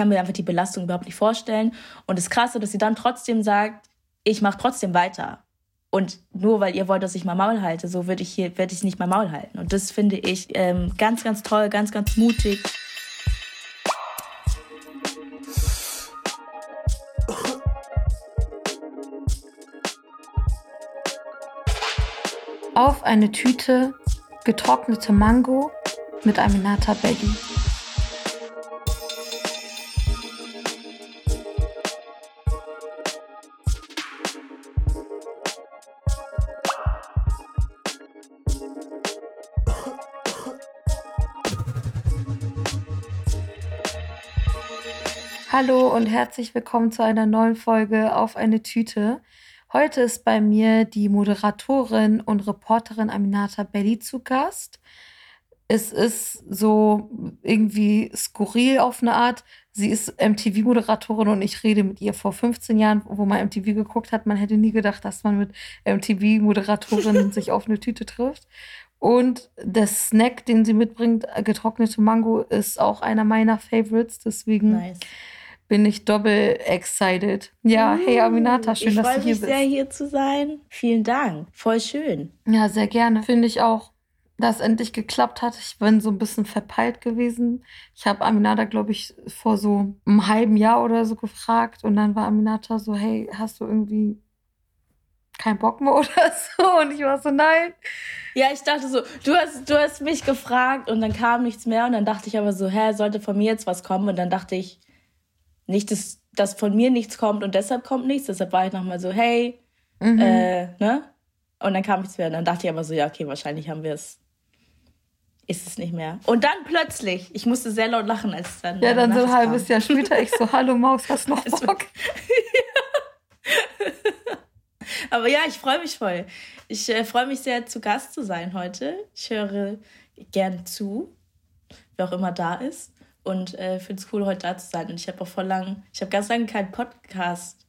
kann mir einfach die Belastung überhaupt nicht vorstellen. Und das Krasse, dass sie dann trotzdem sagt, ich mache trotzdem weiter. Und nur weil ihr wollt, dass ich mal Maul halte, so würde ich hier, werde ich nicht mal Maul halten. Und das finde ich ähm, ganz, ganz toll, ganz, ganz mutig. Auf eine Tüte getrocknete Mango mit Aminata Belly. Hallo und herzlich willkommen zu einer neuen Folge auf eine Tüte. Heute ist bei mir die Moderatorin und Reporterin Aminata Belli zu Gast. Es ist so irgendwie skurril auf eine Art. Sie ist MTV-Moderatorin und ich rede mit ihr vor 15 Jahren, wo man MTV geguckt hat. Man hätte nie gedacht, dass man mit MTV-Moderatorinnen sich auf eine Tüte trifft. Und der Snack, den sie mitbringt, getrocknete Mango, ist auch einer meiner Favorites. Deswegen nice bin ich doppelt excited. Ja, hey uh, Aminata, schön, dass du hier bist. Ich freue mich sehr, hier zu sein. Vielen Dank. Voll schön. Ja, sehr gerne. Finde ich auch, dass es endlich geklappt hat. Ich bin so ein bisschen verpeilt gewesen. Ich habe Aminata, glaube ich, vor so einem halben Jahr oder so gefragt. Und dann war Aminata so, hey, hast du irgendwie keinen Bock mehr oder so? Und ich war so, nein. Ja, ich dachte so, du hast, du hast mich gefragt und dann kam nichts mehr. Und dann dachte ich aber so, hä, sollte von mir jetzt was kommen? Und dann dachte ich, nicht, dass, dass von mir nichts kommt und deshalb kommt nichts. Deshalb war ich nochmal so, hey, mhm. äh, ne? Und dann kam nichts mehr. Und dann dachte ich aber so, ja, okay, wahrscheinlich haben wir es. Ist es nicht mehr. Und dann plötzlich, ich musste sehr laut lachen, als dann. Ja, dann so ein halbes Jahr später, ich so, hallo Maus, hast du noch Bock? aber ja, ich freue mich voll. Ich äh, freue mich sehr, zu Gast zu sein heute. Ich höre gern zu, wer auch immer da ist und äh, finde es cool, heute da zu sein. Und ich habe auch vor lang, ich habe ganz lange keinen Podcast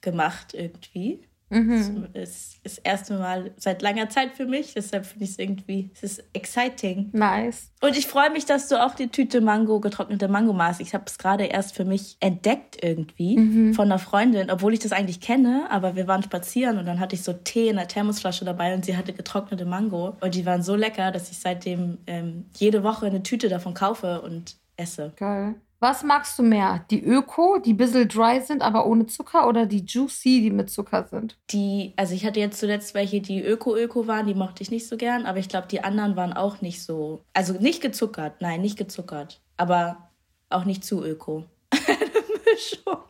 gemacht irgendwie. Mhm. Das ist das erste Mal seit langer Zeit für mich, deshalb finde ich es irgendwie, es ist exciting. Nice. Und ich freue mich, dass du auch die Tüte Mango, getrocknete Mango machst. Ich habe es gerade erst für mich entdeckt irgendwie mhm. von einer Freundin, obwohl ich das eigentlich kenne, aber wir waren spazieren und dann hatte ich so Tee in der Thermosflasche dabei und sie hatte getrocknete Mango und die waren so lecker, dass ich seitdem ähm, jede Woche eine Tüte davon kaufe und esse. Geil. Was magst du mehr? Die Öko, die ein bisschen dry sind, aber ohne Zucker oder die Juicy, die mit Zucker sind? Die, also ich hatte jetzt zuletzt welche, die Öko-Öko waren, die mochte ich nicht so gern, aber ich glaube, die anderen waren auch nicht so. Also nicht gezuckert, nein, nicht gezuckert. Aber auch nicht zu Öko. Eine Mischung.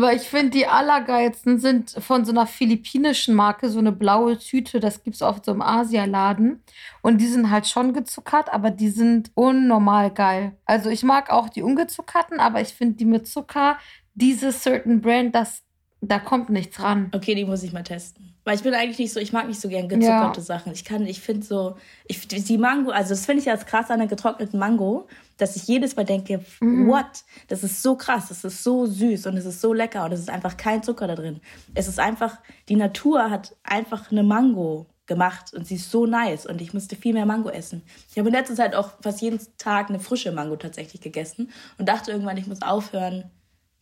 Weil ich finde, die allergeilsten sind von so einer philippinischen Marke, so eine blaue Tüte, das gibt es oft so im Asialaden. Und die sind halt schon gezuckert, aber die sind unnormal geil. Also ich mag auch die ungezuckerten, aber ich finde die mit Zucker, diese Certain Brand, das, da kommt nichts ran. Okay, die muss ich mal testen. Weil ich bin eigentlich nicht so, ich mag nicht so gern gezuckerte ja. Sachen. Ich kann, ich finde so, ich, die Mango, also das finde ich ja krass an der getrockneten Mango, dass ich jedes Mal denke, mhm. what? Das ist so krass, das ist so süß und es ist so lecker und es ist einfach kein Zucker da drin. Es ist einfach, die Natur hat einfach eine Mango gemacht und sie ist so nice und ich musste viel mehr Mango essen. Ich habe in letzter Zeit auch fast jeden Tag eine frische Mango tatsächlich gegessen und dachte irgendwann, ich muss aufhören,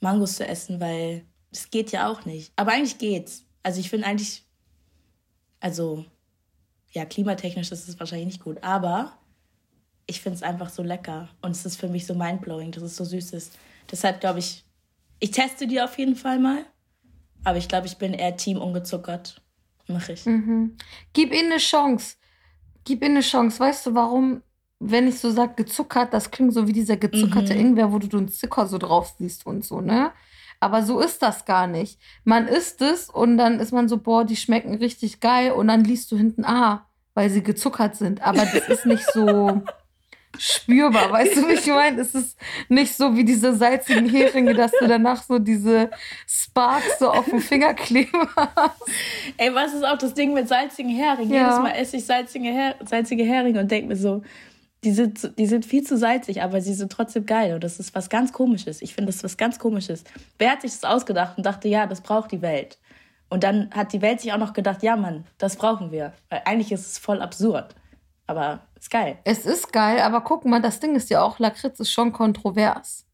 Mangos zu essen, weil das geht ja auch nicht. Aber eigentlich geht's. Also ich finde eigentlich also, ja, klimatechnisch ist es wahrscheinlich nicht gut, aber ich finde es einfach so lecker und es ist für mich so mindblowing, dass es so süß ist. Deshalb glaube ich, ich teste die auf jeden Fall mal, aber ich glaube, ich bin eher Team ungezuckert. Mach ich. Mhm. Gib ihnen eine Chance. Gib ihnen eine Chance. Weißt du, warum, wenn ich so sage gezuckert, das klingt so wie dieser gezuckerte mhm. Ingwer, wo du den Zucker so drauf siehst und so, ne? Aber so ist das gar nicht. Man isst es und dann ist man so, boah, die schmecken richtig geil. Und dann liest du hinten, ah, weil sie gezuckert sind. Aber das ist nicht so spürbar. Weißt du, wie ich meine? Es ist nicht so wie diese salzigen Heringe, dass du danach so diese Sparks so auf dem Finger kleben hast. Ey, was ist auch das Ding mit salzigen Heringen? Ja. Jedes Mal esse ich salzige, Her salzige Heringe und denke mir so, die sind, die sind viel zu salzig, aber sie sind trotzdem geil. Und das ist was ganz Komisches. Ich finde das ist was ganz Komisches. Wer hat sich das ausgedacht und dachte, ja, das braucht die Welt? Und dann hat die Welt sich auch noch gedacht, ja, Mann, das brauchen wir. Weil eigentlich ist es voll absurd. Aber ist geil. Es ist geil, aber guck mal, das Ding ist ja auch, Lakritz ist schon kontrovers.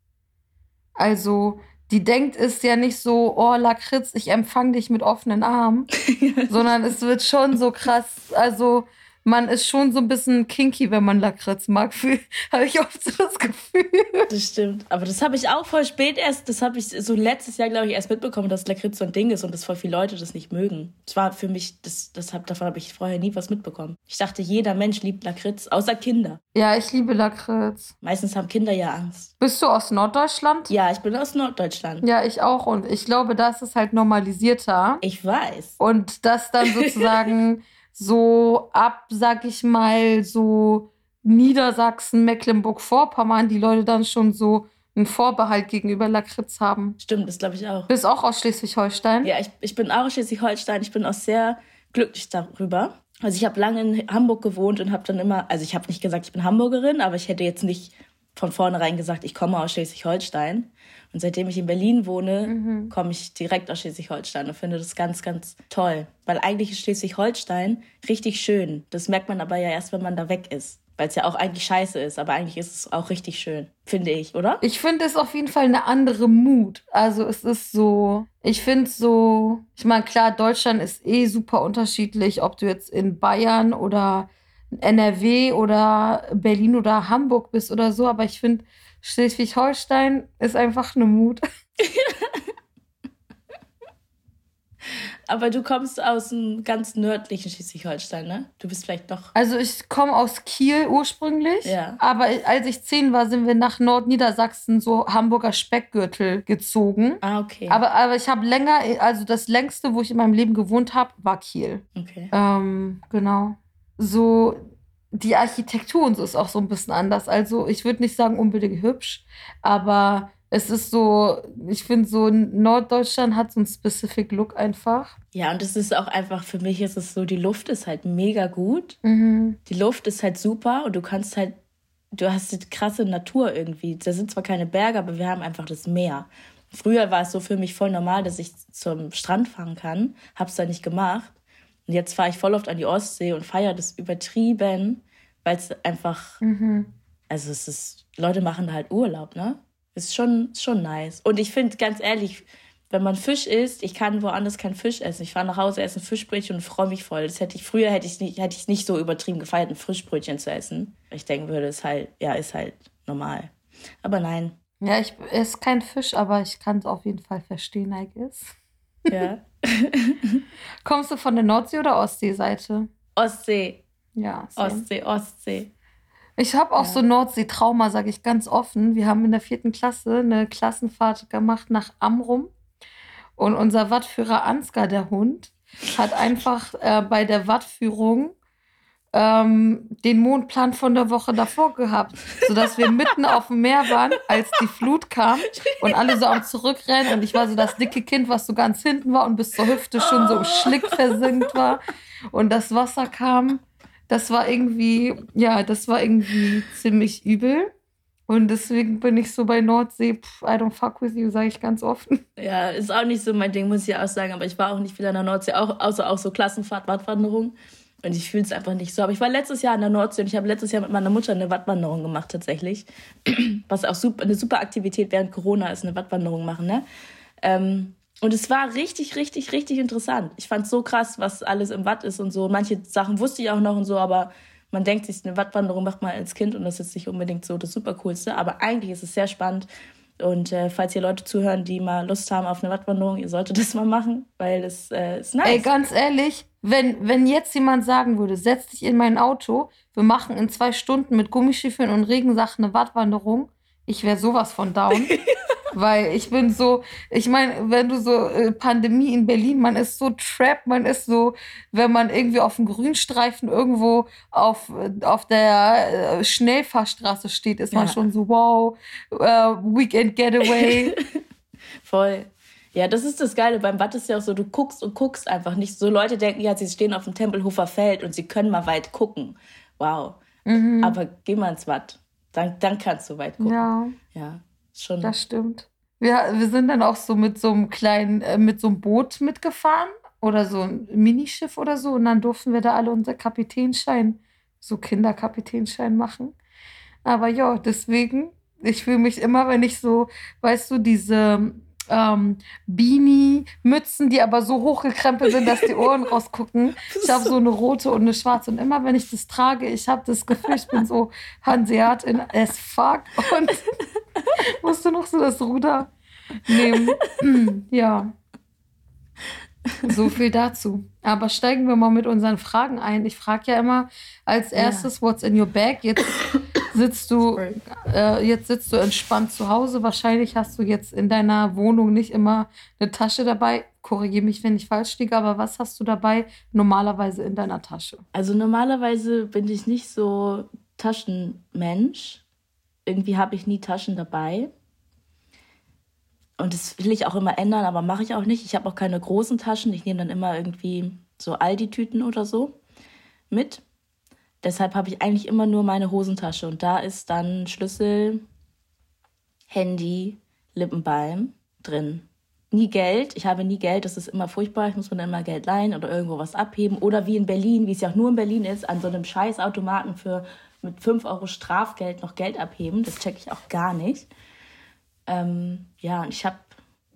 Also, die denkt es ja nicht so, oh Lakritz, ich empfange dich mit offenen Armen, sondern es wird schon so krass, also man ist schon so ein bisschen kinky, wenn man Lakritz mag. habe ich oft so das Gefühl. Das stimmt. Aber das habe ich auch voll spät erst, das habe ich so letztes Jahr, glaube ich, erst mitbekommen, dass Lakritz so ein Ding ist und dass voll viele Leute das nicht mögen. Das war für mich, das, das hab, davon habe ich vorher nie was mitbekommen. Ich dachte, jeder Mensch liebt Lakritz, außer Kinder. Ja, ich liebe Lakritz. Meistens haben Kinder ja Angst. Bist du aus Norddeutschland? Ja, ich bin aus Norddeutschland. Ja, ich auch. Und ich glaube, das ist halt normalisierter. Ich weiß. Und das dann sozusagen so ab, sag ich mal, so Niedersachsen, Mecklenburg-Vorpommern, die Leute dann schon so einen Vorbehalt gegenüber Lakritz haben. Stimmt, das glaube ich auch. Bist auch aus Schleswig-Holstein? Ja, ich, ich bin auch aus Schleswig-Holstein. Ich bin auch sehr glücklich darüber. Also ich habe lange in Hamburg gewohnt und habe dann immer, also ich habe nicht gesagt, ich bin Hamburgerin, aber ich hätte jetzt nicht von vornherein gesagt, ich komme aus Schleswig-Holstein. Und seitdem ich in Berlin wohne, mhm. komme ich direkt aus Schleswig-Holstein und finde das ganz, ganz toll. Weil eigentlich ist Schleswig-Holstein richtig schön. Das merkt man aber ja erst, wenn man da weg ist. Weil es ja auch eigentlich scheiße ist, aber eigentlich ist es auch richtig schön, finde ich, oder? Ich finde es auf jeden Fall eine andere Mut. Also es ist so, ich finde es so, ich meine, klar, Deutschland ist eh super unterschiedlich, ob du jetzt in Bayern oder NRW oder Berlin oder Hamburg bist oder so, aber ich finde, Schleswig-Holstein ist einfach eine Mut. Aber du kommst aus dem ganz nördlichen Schleswig-Holstein, ne? Du bist vielleicht doch. Also ich komme aus Kiel ursprünglich. Ja. Aber als ich zehn war, sind wir nach Nordniedersachsen, so Hamburger Speckgürtel gezogen. Ah, okay. Aber, aber ich habe länger, also das längste, wo ich in meinem Leben gewohnt habe, war Kiel. Okay. Ähm, genau. So die Architektur und so ist auch so ein bisschen anders. Also ich würde nicht sagen unbedingt hübsch, aber es ist so, ich finde so, Norddeutschland hat so einen specific Look einfach. Ja, und es ist auch einfach, für mich ist es so, die Luft ist halt mega gut. Mhm. Die Luft ist halt super und du kannst halt, du hast die krasse Natur irgendwie. Da sind zwar keine Berge, aber wir haben einfach das Meer. Früher war es so für mich voll normal, dass ich zum Strand fahren kann. Hab's da nicht gemacht. Und jetzt fahre ich voll oft an die Ostsee und feiere das übertrieben, weil es einfach, mhm. also es ist, Leute machen da halt Urlaub, ne? Ist schon, schon nice. Und ich finde, ganz ehrlich, wenn man Fisch isst, ich kann woanders keinen Fisch essen. Ich fahre nach Hause, esse ein Fischbrötchen und freue mich voll. Das hätte ich früher hätte ich nicht, hätte ich nicht so übertrieben gefeiert, ein Fischbrötchen zu essen. Ich denken würde, ist halt, ja, ist halt normal. Aber nein. Ja, ich esse kein Fisch, aber ich kann es auf jeden Fall verstehen, I guess. Ja. Kommst du von der Nordsee- oder Ostseeseite? Ostsee. Ja. Same. Ostsee, Ostsee. Ich habe auch ja. so Nordsee-Trauma, sage ich ganz offen. Wir haben in der vierten Klasse eine Klassenfahrt gemacht nach Amrum. Und unser Wattführer Ansgar, der Hund, hat einfach äh, bei der Wattführung ähm, den Mondplan von der Woche davor gehabt, sodass wir mitten auf dem Meer waren, als die Flut kam und alle so am Zurückrennen und ich war so das dicke Kind, was so ganz hinten war und bis zur Hüfte schon so im Schlick versinkt war und das Wasser kam. Das war irgendwie, ja, das war irgendwie ziemlich übel. Und deswegen bin ich so bei Nordsee, pff, I don't fuck with you, sage ich ganz offen. Ja, ist auch nicht so mein Ding, muss ich auch sagen. Aber ich war auch nicht viel an der Nordsee, auch, außer auch so Klassenfahrt, Wattwanderung. Und ich fühle es einfach nicht so. Aber ich war letztes Jahr an der Nordsee und ich habe letztes Jahr mit meiner Mutter eine Wattwanderung gemacht tatsächlich. Was auch super, eine super Aktivität während Corona ist, eine Wattwanderung machen. Ne? Ähm, und es war richtig, richtig, richtig interessant. Ich fand es so krass, was alles im Watt ist und so. Manche Sachen wusste ich auch noch und so, aber man denkt sich, eine Wattwanderung macht man als Kind und das ist nicht unbedingt so das Supercoolste. Aber eigentlich ist es sehr spannend. Und äh, falls ihr Leute zuhören, die mal Lust haben auf eine Wattwanderung, ihr solltet das mal machen, weil das äh, ist nice. Ey, ganz ehrlich, wenn, wenn jetzt jemand sagen würde, setz dich in mein Auto, wir machen in zwei Stunden mit Gummistiefeln und Regensachen eine Wattwanderung, ich wäre sowas von down. Weil ich bin so, ich meine, wenn du so äh, Pandemie in Berlin, man ist so trapped, man ist so, wenn man irgendwie auf dem Grünstreifen irgendwo auf, auf der äh, Schnellfahrstraße steht, ist man schon so, wow, uh, Weekend Getaway. Voll. Ja, das ist das Geile. Beim Watt ist ja auch so, du guckst und guckst einfach nicht. So Leute denken, ja, sie stehen auf dem Tempelhofer Feld und sie können mal weit gucken. Wow. Mhm. Aber geh mal ins Watt. Dann, dann kannst du weit gucken. Ja. Ja, schon. Das stimmt. Wir, wir sind dann auch so mit so einem kleinen, äh, mit so einem Boot mitgefahren oder so ein Minischiff oder so. Und dann durften wir da alle unser Kapitänschein, so Kinderkapitänschein machen. Aber ja, deswegen Ich fühle mich immer, wenn ich so, weißt du, diese ähm, Beanie-Mützen, die aber so hochgekrempelt sind, dass die Ohren rausgucken. Ich habe so eine rote und eine schwarze. Und immer, wenn ich das trage, ich habe das Gefühl, ich bin so Hanseat in as fuck. Und musst du noch so das Ruder nehmen. ja. So viel dazu. Aber steigen wir mal mit unseren Fragen ein. Ich frage ja immer als erstes, ja. what's in your bag? Jetzt sitzt du, äh, jetzt sitzt du entspannt zu Hause. Wahrscheinlich hast du jetzt in deiner Wohnung nicht immer eine Tasche dabei. Korrigiere mich, wenn ich falsch liege, aber was hast du dabei normalerweise in deiner Tasche? Also normalerweise bin ich nicht so Taschenmensch. Irgendwie habe ich nie Taschen dabei. Und das will ich auch immer ändern, aber mache ich auch nicht. Ich habe auch keine großen Taschen. Ich nehme dann immer irgendwie so Aldi-Tüten oder so mit. Deshalb habe ich eigentlich immer nur meine Hosentasche. Und da ist dann Schlüssel, Handy, Lippenbalm drin. Nie Geld. Ich habe nie Geld. Das ist immer furchtbar. Ich muss mir dann immer Geld leihen oder irgendwo was abheben. Oder wie in Berlin, wie es ja auch nur in Berlin ist, an so einem Scheißautomaten für mit 5 Euro Strafgeld noch Geld abheben. Das checke ich auch gar nicht. Ähm, ja, und ich habe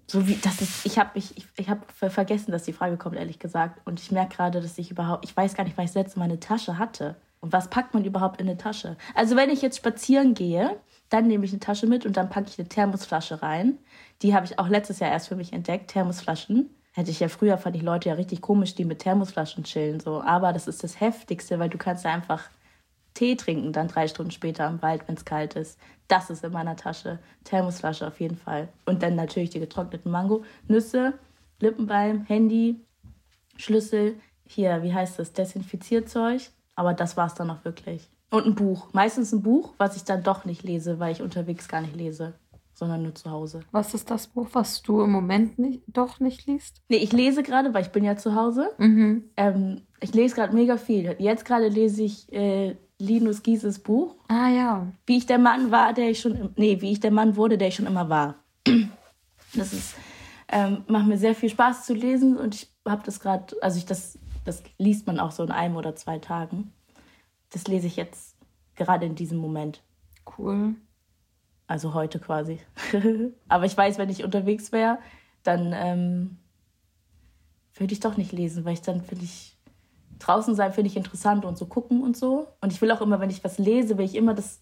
so wie das ist, ich habe ich, ich, habe vergessen, dass die Frage kommt, ehrlich gesagt. Und ich merke gerade, dass ich überhaupt, ich weiß gar nicht, was ich letzte Mal eine Tasche hatte. Und was packt man überhaupt in eine Tasche? Also wenn ich jetzt spazieren gehe, dann nehme ich eine Tasche mit und dann packe ich eine Thermosflasche rein. Die habe ich auch letztes Jahr erst für mich entdeckt, Thermosflaschen. Hätte ich ja früher, fand ich Leute ja richtig komisch, die mit Thermosflaschen chillen. So. Aber das ist das Heftigste, weil du kannst ja einfach Tee trinken, dann drei Stunden später im Wald, wenn es kalt ist. Das ist in meiner Tasche. Thermosflasche auf jeden Fall. Und dann natürlich die getrockneten Mango, Nüsse, Lippenbalm, Handy, Schlüssel. Hier, wie heißt das? Desinfizierzeug. Aber das war es dann auch wirklich. Und ein Buch. Meistens ein Buch, was ich dann doch nicht lese, weil ich unterwegs gar nicht lese, sondern nur zu Hause. Was ist das Buch, was du im Moment nicht, doch nicht liest? Nee, ich lese gerade, weil ich bin ja zu Hause. Mhm. Ähm, ich lese gerade mega viel. Jetzt gerade lese ich äh, Linus Gieses Buch. Ah ja. Wie ich der Mann war, der ich schon, nee, wie ich der Mann wurde, der ich schon immer war. Das ist, ähm, macht mir sehr viel Spaß zu lesen und ich habe das gerade, also ich das, das liest man auch so in einem oder zwei Tagen. Das lese ich jetzt gerade in diesem Moment. Cool. Also heute quasi. Aber ich weiß, wenn ich unterwegs wäre, dann ähm, würde ich doch nicht lesen, weil ich dann finde ich draußen sein finde ich interessant und so gucken und so. Und ich will auch immer, wenn ich was lese, will ich immer das,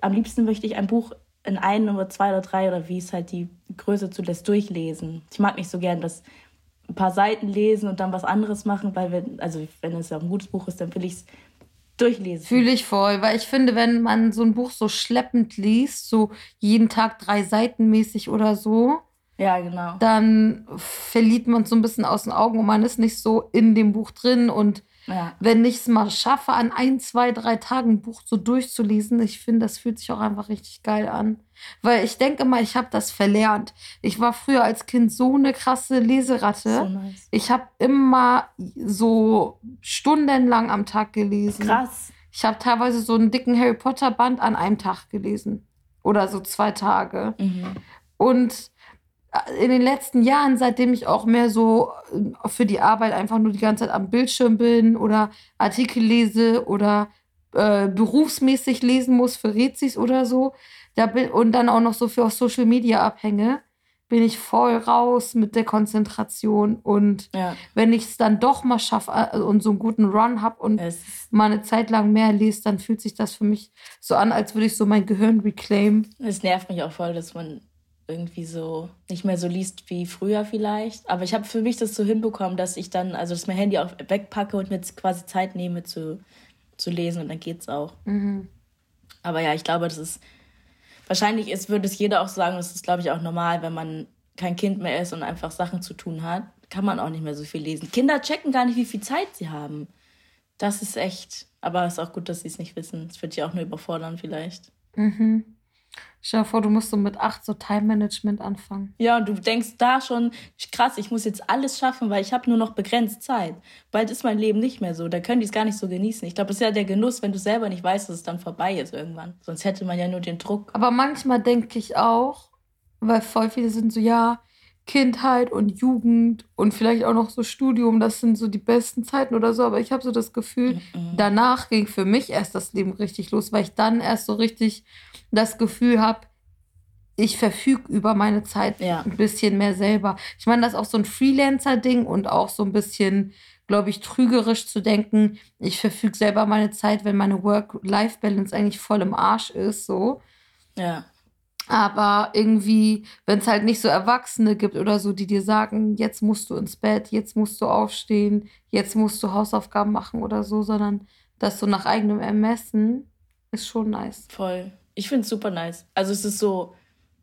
am liebsten möchte ich ein Buch in ein oder zwei oder drei oder wie es halt die Größe zulässt, durchlesen. Ich mag nicht so gern das ein paar Seiten lesen und dann was anderes machen, weil wenn, also wenn es ja ein gutes Buch ist, dann will ich es durchlesen. Fühle ich voll, weil ich finde, wenn man so ein Buch so schleppend liest, so jeden Tag drei Seiten mäßig oder so, ja, genau. Dann verliert man es so ein bisschen aus den Augen und man ist nicht so in dem Buch drin und ja. Wenn ich es mal schaffe, an ein, zwei, drei Tagen ein Buch so durchzulesen, ich finde, das fühlt sich auch einfach richtig geil an. Weil ich denke mal, ich habe das verlernt. Ich war früher als Kind so eine krasse Leseratte. So nice. Ich habe immer so stundenlang am Tag gelesen. Krass. Ich habe teilweise so einen dicken Harry Potter Band an einem Tag gelesen. Oder so zwei Tage. Mhm. Und in den letzten Jahren, seitdem ich auch mehr so äh, für die Arbeit einfach nur die ganze Zeit am Bildschirm bin oder Artikel lese oder äh, berufsmäßig lesen muss für Rezis oder so, da bin, und dann auch noch so für Social Media abhänge, bin ich voll raus mit der Konzentration. Und ja. wenn ich es dann doch mal schaffe äh, und so einen guten Run habe und es mal eine Zeit lang mehr lese, dann fühlt sich das für mich so an, als würde ich so mein Gehirn reclaim. Es nervt mich auch voll, dass man irgendwie so nicht mehr so liest wie früher vielleicht. Aber ich habe für mich das so hinbekommen, dass ich dann, also dass mein Handy auch wegpacke und mir jetzt quasi Zeit nehme zu, zu lesen und dann geht's auch. Mhm. Aber ja, ich glaube, das ist wahrscheinlich ist, würde es jeder auch sagen, das ist, glaube ich, auch normal, wenn man kein Kind mehr ist und einfach Sachen zu tun hat, kann man auch nicht mehr so viel lesen. Kinder checken gar nicht, wie viel Zeit sie haben. Das ist echt, aber es ist auch gut, dass sie es nicht wissen. Es wird sie auch nur überfordern vielleicht. Mhm. Stell dir vor, du musst so mit acht so Time-Management anfangen. Ja, und du denkst da schon, krass, ich muss jetzt alles schaffen, weil ich habe nur noch begrenzt Zeit. Bald ist mein Leben nicht mehr so. Da können die es gar nicht so genießen. Ich glaube, es ist ja der Genuss, wenn du selber nicht weißt, dass es dann vorbei ist irgendwann. Sonst hätte man ja nur den Druck. Aber manchmal denke ich auch, weil voll viele sind so, ja, Kindheit und Jugend und vielleicht auch noch so Studium, das sind so die besten Zeiten oder so. Aber ich habe so das Gefühl, danach ging für mich erst das Leben richtig los, weil ich dann erst so richtig das Gefühl habe, ich verfüge über meine Zeit ja. ein bisschen mehr selber. Ich meine, das ist auch so ein Freelancer-Ding und auch so ein bisschen, glaube ich, trügerisch zu denken, ich verfüge selber meine Zeit, wenn meine Work-Life-Balance eigentlich voll im Arsch ist, so. Ja. Aber irgendwie, wenn es halt nicht so Erwachsene gibt oder so, die dir sagen, jetzt musst du ins Bett, jetzt musst du aufstehen, jetzt musst du Hausaufgaben machen oder so, sondern das so nach eigenem Ermessen, ist schon nice. Voll. Ich finde es super nice. Also es ist so,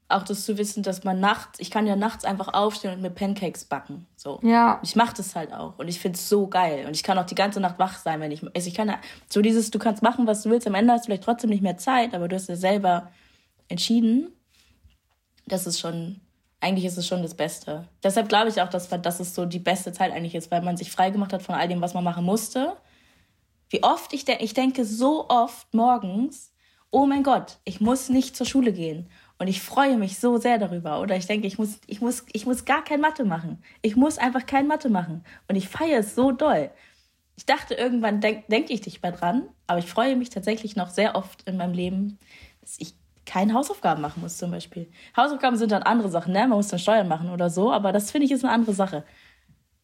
auch das zu wissen, dass man nachts, ich kann ja nachts einfach aufstehen und mir Pancakes backen. So. Ja. Ich mache das halt auch. Und ich finde es so geil. Und ich kann auch die ganze Nacht wach sein, wenn ich. Also ich kann ja, so dieses, du kannst machen, was du willst. Am Ende hast du vielleicht trotzdem nicht mehr Zeit, aber du hast ja selber entschieden. Das ist schon, eigentlich ist es schon das Beste. Deshalb glaube ich auch, dass, dass es so die beste Zeit eigentlich ist, weil man sich frei gemacht hat von all dem, was man machen musste. Wie oft ich, de ich denke so oft morgens, oh mein Gott, ich muss nicht zur Schule gehen. Und ich freue mich so sehr darüber. Oder ich denke, ich muss, ich muss, ich muss gar kein Mathe machen. Ich muss einfach kein Mathe machen. Und ich feiere es so doll. Ich dachte, irgendwann denke denk ich nicht mehr dran, aber ich freue mich tatsächlich noch sehr oft in meinem Leben, dass ich keine Hausaufgaben machen muss, zum Beispiel. Hausaufgaben sind dann andere Sachen, ne? Man muss dann Steuern machen oder so, aber das finde ich ist eine andere Sache.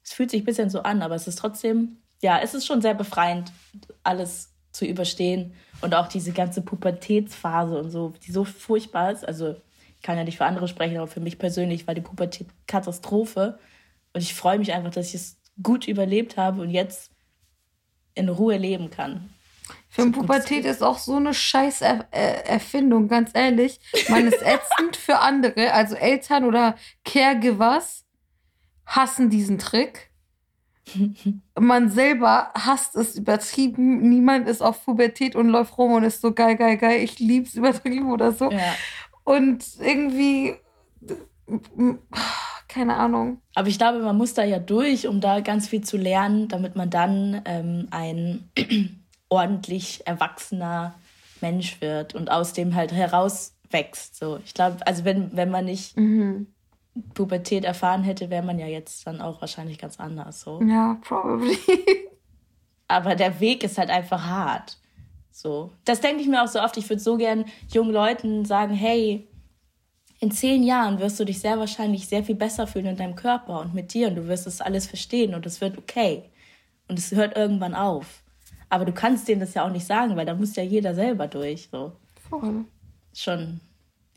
Es fühlt sich ein bisschen so an, aber es ist trotzdem, ja, es ist schon sehr befreiend, alles zu überstehen und auch diese ganze Pubertätsphase und so, die so furchtbar ist. Also ich kann ja nicht für andere sprechen, aber für mich persönlich war die Pubertät Katastrophe. Und ich freue mich einfach, dass ich es gut überlebt habe und jetzt in Ruhe leben kann. Für so Pubertät ist auch so eine scheiß er Erfindung, ganz ehrlich. Man ist ätzend für andere, also Eltern oder Caregivers hassen diesen Trick. Man selber hasst es übertrieben. Niemand ist auf Pubertät und läuft rum und ist so geil, geil, geil. Ich lieb's übertrieben oder so. Ja. Und irgendwie, keine Ahnung. Aber ich glaube, man muss da ja durch, um da ganz viel zu lernen, damit man dann ähm, ein ordentlich erwachsener Mensch wird und aus dem halt herauswächst. So, ich glaube, also wenn, wenn man nicht mhm. Pubertät erfahren hätte, wäre man ja jetzt dann auch wahrscheinlich ganz anders. So. Ja, probably. Aber der Weg ist halt einfach hart. So. Das denke ich mir auch so oft. Ich würde so gern jungen Leuten sagen, hey, in zehn Jahren wirst du dich sehr wahrscheinlich sehr viel besser fühlen in deinem Körper und mit dir und du wirst das alles verstehen und es wird okay. Und es hört irgendwann auf. Aber du kannst denen das ja auch nicht sagen, weil da muss ja jeder selber durch. So. Voll. Schon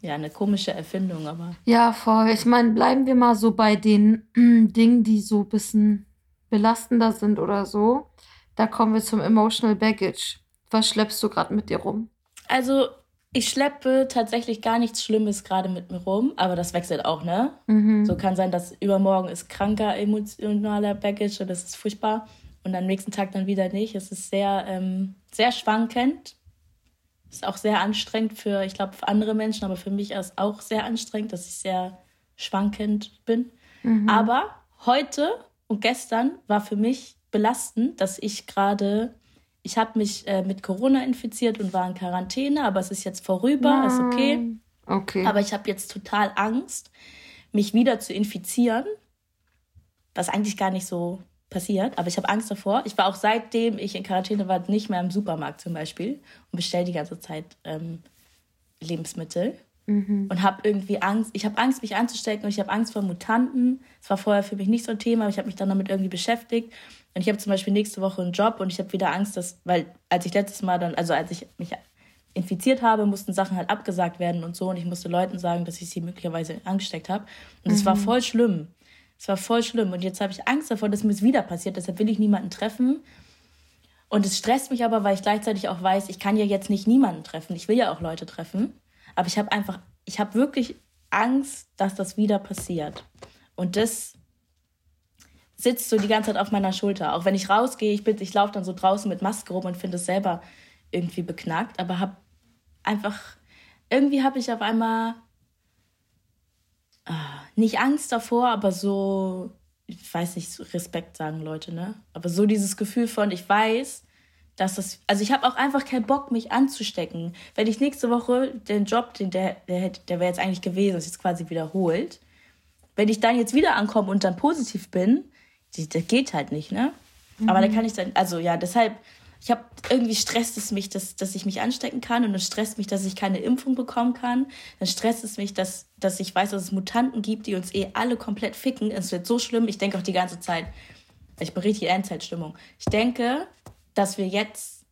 ja, eine komische Erfindung, aber. Ja, voll. Ich meine, bleiben wir mal so bei den äh, Dingen, die so ein bisschen belastender sind oder so. Da kommen wir zum Emotional Baggage. Was schleppst du gerade mit dir rum? Also, ich schleppe tatsächlich gar nichts Schlimmes gerade mit mir rum, aber das wechselt auch, ne? Mhm. So kann sein, dass übermorgen ist kranker emotionaler Baggage und das ist furchtbar und am nächsten Tag dann wieder nicht. Es ist sehr, ähm, sehr schwankend ist auch sehr anstrengend für, ich glaube, für andere Menschen, aber für mich ist es auch sehr anstrengend, dass ich sehr schwankend bin. Mhm. Aber heute und gestern war für mich belastend, dass ich gerade, ich habe mich äh, mit Corona infiziert und war in Quarantäne, aber es ist jetzt vorüber, Nein. ist okay. Okay. Aber ich habe jetzt total Angst, mich wieder zu infizieren, was eigentlich gar nicht so passiert, aber ich habe Angst davor. Ich war auch seitdem ich in Quarantäne war nicht mehr im Supermarkt zum Beispiel und bestelle die ganze Zeit ähm, Lebensmittel mhm. und habe irgendwie Angst. Ich habe Angst, mich anzustecken und ich habe Angst vor Mutanten. Das war vorher für mich nicht so ein Thema, aber ich habe mich dann damit irgendwie beschäftigt. Und ich habe zum Beispiel nächste Woche einen Job und ich habe wieder Angst, dass, weil als ich letztes Mal dann, also als ich mich infiziert habe, mussten Sachen halt abgesagt werden und so und ich musste Leuten sagen, dass ich sie möglicherweise angesteckt habe. Und es mhm. war voll schlimm. Es war voll schlimm. Und jetzt habe ich Angst davor, dass mir es wieder passiert. Deshalb will ich niemanden treffen. Und es stresst mich aber, weil ich gleichzeitig auch weiß, ich kann ja jetzt nicht niemanden treffen. Ich will ja auch Leute treffen. Aber ich habe einfach, ich habe wirklich Angst, dass das wieder passiert. Und das sitzt so die ganze Zeit auf meiner Schulter. Auch wenn ich rausgehe, ich, ich laufe dann so draußen mit Maske rum und finde es selber irgendwie beknackt. Aber habe einfach, irgendwie habe ich auf einmal nicht Angst davor, aber so, ich weiß nicht, Respekt sagen Leute, ne? Aber so dieses Gefühl von, ich weiß, dass das, also ich habe auch einfach keinen Bock, mich anzustecken. Wenn ich nächste Woche den Job, den der, der, der wäre jetzt eigentlich gewesen, das ist jetzt quasi wiederholt. Wenn ich dann jetzt wieder ankomme und dann positiv bin, das geht halt nicht, ne? Mhm. Aber da kann ich dann, also ja, deshalb ich habe irgendwie stresst es mich, dass, dass ich mich anstecken kann und es stresst mich, dass ich keine Impfung bekommen kann. Dann stresst es mich, dass, dass ich weiß, dass es Mutanten gibt, die uns eh alle komplett ficken. Es wird so schlimm. Ich denke auch die ganze Zeit, ich bin richtig Endzeitstimmung. Ich denke, dass wir jetzt,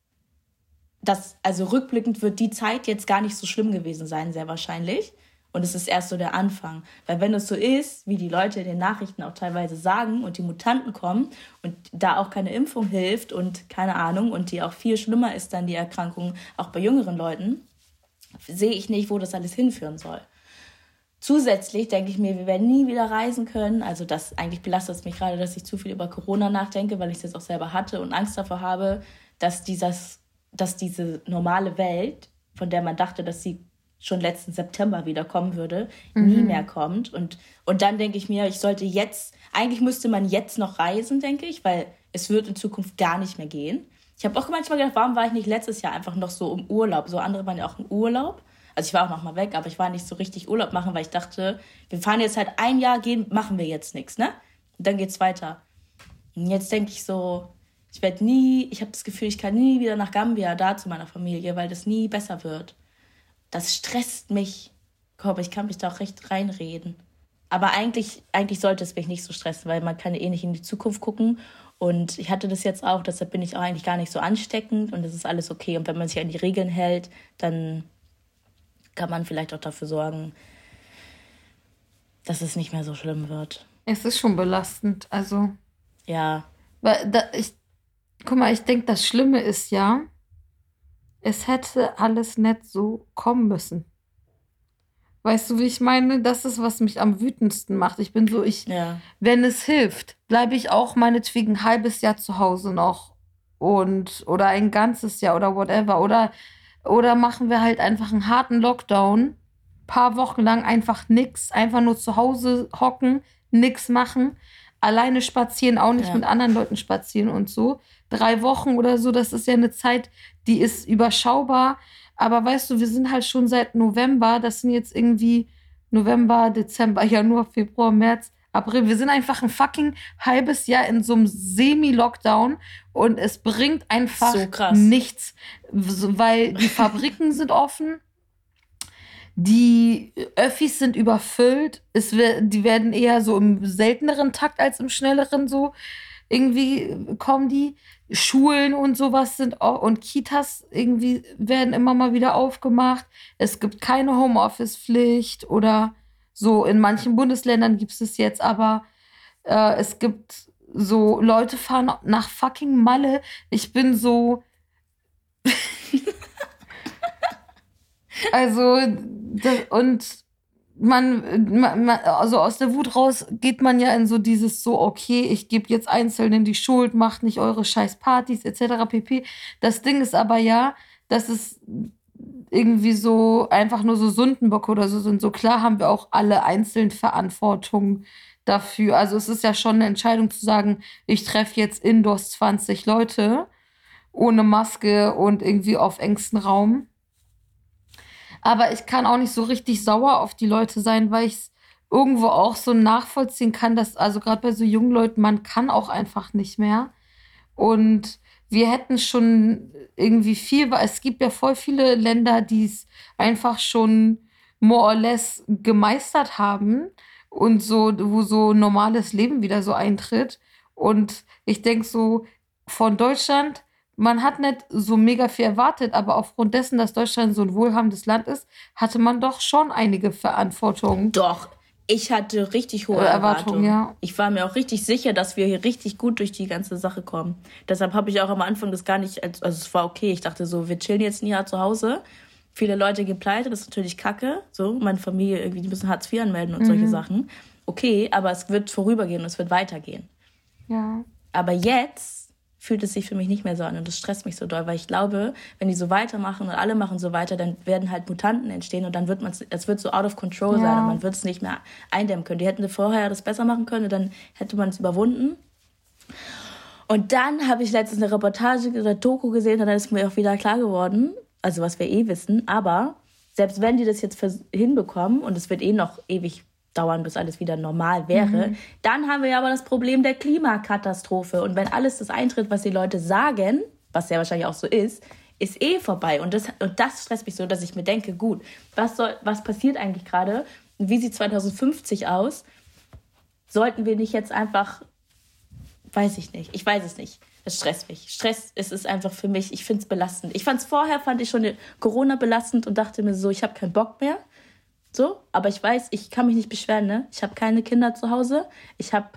dass, also rückblickend wird die Zeit jetzt gar nicht so schlimm gewesen sein, sehr wahrscheinlich. Und es ist erst so der Anfang. Weil wenn es so ist, wie die Leute in den Nachrichten auch teilweise sagen und die Mutanten kommen und da auch keine Impfung hilft und keine Ahnung und die auch viel schlimmer ist dann die Erkrankung, auch bei jüngeren Leuten, sehe ich nicht, wo das alles hinführen soll. Zusätzlich denke ich mir, wir werden nie wieder reisen können. Also das eigentlich belastet es mich gerade, dass ich zu viel über Corona nachdenke, weil ich es jetzt auch selber hatte und Angst davor habe, dass dieses, dass diese normale Welt, von der man dachte, dass sie schon letzten September wieder kommen würde, mhm. nie mehr kommt. Und, und dann denke ich mir, ich sollte jetzt, eigentlich müsste man jetzt noch reisen, denke ich, weil es wird in Zukunft gar nicht mehr gehen. Ich habe auch manchmal gedacht, warum war ich nicht letztes Jahr einfach noch so im Urlaub? So andere waren ja auch im Urlaub. Also ich war auch noch mal weg, aber ich war nicht so richtig Urlaub machen, weil ich dachte, wir fahren jetzt halt ein Jahr, gehen, machen wir jetzt nichts, ne? Und dann geht's weiter. Und jetzt denke ich so, ich werde nie, ich habe das Gefühl, ich kann nie wieder nach Gambia da zu meiner Familie, weil das nie besser wird das stresst mich. Aber ich kann mich da auch recht reinreden. Aber eigentlich, eigentlich sollte es mich nicht so stressen, weil man kann eh nicht in die Zukunft gucken. Und ich hatte das jetzt auch, deshalb bin ich auch eigentlich gar nicht so ansteckend und das ist alles okay. Und wenn man sich an die Regeln hält, dann kann man vielleicht auch dafür sorgen, dass es nicht mehr so schlimm wird. Es ist schon belastend, also. Ja. Weil da, ich, guck mal, ich denke, das Schlimme ist ja, es hätte alles nicht so kommen müssen. Weißt du, wie ich meine? Das ist, was mich am wütendsten macht. Ich bin so, ich, ja. wenn es hilft, bleibe ich auch meinetwegen ein halbes Jahr zu Hause noch und oder ein ganzes Jahr oder whatever. Oder, oder machen wir halt einfach einen harten Lockdown, paar Wochen lang einfach nix, einfach nur zu Hause hocken, nix machen, alleine spazieren, auch nicht ja. mit anderen Leuten spazieren und so. Drei Wochen oder so, das ist ja eine Zeit, die ist überschaubar. Aber weißt du, wir sind halt schon seit November, das sind jetzt irgendwie November, Dezember, Januar, Februar, März, April. Wir sind einfach ein fucking halbes Jahr in so einem Semi-Lockdown und es bringt einfach so nichts, weil die Fabriken sind offen, die Öffis sind überfüllt, es, die werden eher so im selteneren Takt als im schnelleren so irgendwie kommen die. Schulen und sowas sind auch und Kitas irgendwie werden immer mal wieder aufgemacht. Es gibt keine Homeoffice-Pflicht oder so. In manchen Bundesländern gibt es es jetzt, aber äh, es gibt so Leute fahren nach fucking Malle. Ich bin so. also, das, und man, man, also aus der Wut raus geht man ja in so dieses so, okay, ich gebe jetzt Einzelnen die Schuld, macht nicht eure scheiß Partys etc. pp. Das Ding ist aber ja, dass es irgendwie so einfach nur so Sündenbock oder so sind. So klar haben wir auch alle einzeln Verantwortung dafür. Also es ist ja schon eine Entscheidung zu sagen, ich treffe jetzt indoors 20 Leute ohne Maske und irgendwie auf engstem Raum. Aber ich kann auch nicht so richtig sauer auf die Leute sein, weil ich es irgendwo auch so nachvollziehen kann, dass, also gerade bei so jungen Leuten, man kann auch einfach nicht mehr. Und wir hätten schon irgendwie viel, weil es gibt ja voll viele Länder, die es einfach schon more or less gemeistert haben und so, wo so normales Leben wieder so eintritt. Und ich denke so, von Deutschland man hat nicht so mega viel erwartet, aber aufgrund dessen, dass Deutschland so ein wohlhabendes Land ist, hatte man doch schon einige Verantwortungen. Doch. Ich hatte richtig hohe Erwartungen. Erwartung, ja. Ich war mir auch richtig sicher, dass wir hier richtig gut durch die ganze Sache kommen. Deshalb habe ich auch am Anfang das gar nicht, also es war okay. Ich dachte so, wir chillen jetzt ein Jahr zu Hause. Viele Leute gehen pleite, das ist natürlich kacke. So, meine Familie irgendwie, die müssen Hartz IV anmelden und mhm. solche Sachen. Okay, aber es wird vorübergehen und es wird weitergehen. Ja. Aber jetzt fühlt es sich für mich nicht mehr so an und das stresst mich so doll, weil ich glaube, wenn die so weitermachen und alle machen so weiter, dann werden halt Mutanten entstehen und dann wird man es wird so out of control ja. sein und man wird es nicht mehr eindämmen können. Die hätten vorher das besser machen können und dann hätte man es überwunden. Und dann habe ich letztens eine Reportage oder Doku gesehen und dann ist mir auch wieder klar geworden, also was wir eh wissen, aber selbst wenn die das jetzt hinbekommen und es wird eh noch ewig dauern, bis alles wieder normal wäre. Mhm. Dann haben wir aber das Problem der Klimakatastrophe. Und wenn alles das eintritt, was die Leute sagen, was ja wahrscheinlich auch so ist, ist eh vorbei. Und das, und das stresst mich so, dass ich mir denke, gut, was, soll, was passiert eigentlich gerade? Wie sieht 2050 aus? Sollten wir nicht jetzt einfach, weiß ich nicht, ich weiß es nicht. Es stresst mich. Stress es ist einfach für mich, ich finde es belastend. Ich fand es vorher, fand ich schon Corona belastend und dachte mir so, ich habe keinen Bock mehr. So, aber ich weiß, ich kann mich nicht beschweren, ne? Ich habe keine Kinder zu Hause. Ich habe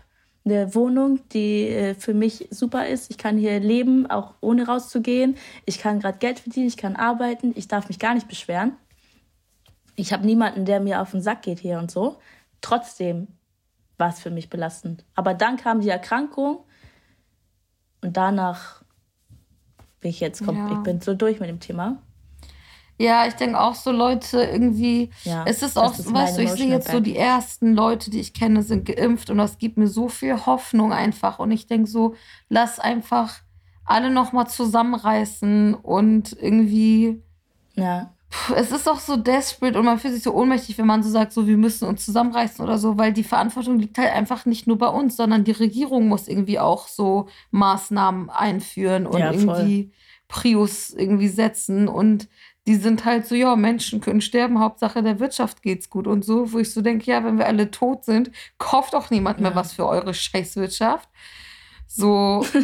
eine Wohnung, die äh, für mich super ist. Ich kann hier leben, auch ohne rauszugehen. Ich kann gerade Geld verdienen, ich kann arbeiten. Ich darf mich gar nicht beschweren. Ich habe niemanden, der mir auf den Sack geht hier und so. Trotzdem war es für mich belastend. Aber dann kam die Erkrankung und danach bin ich jetzt, ja. ich bin so durch mit dem Thema. Ja, ich denke auch so Leute irgendwie. Ja, es ist auch, ist weißt du, ich sehe jetzt so die ersten Leute, die ich kenne, sind geimpft und das gibt mir so viel Hoffnung einfach. Und ich denke so, lass einfach alle nochmal zusammenreißen und irgendwie. Ja. Es ist auch so desperate und man fühlt sich so ohnmächtig, wenn man so sagt, so wir müssen uns zusammenreißen oder so, weil die Verantwortung liegt halt einfach nicht nur bei uns, sondern die Regierung muss irgendwie auch so Maßnahmen einführen und ja, irgendwie Prius irgendwie setzen und die sind halt so, ja, Menschen können sterben, Hauptsache der Wirtschaft geht's gut und so, wo ich so denke, ja, wenn wir alle tot sind, kauft auch niemand mehr was für eure Scheißwirtschaft. So.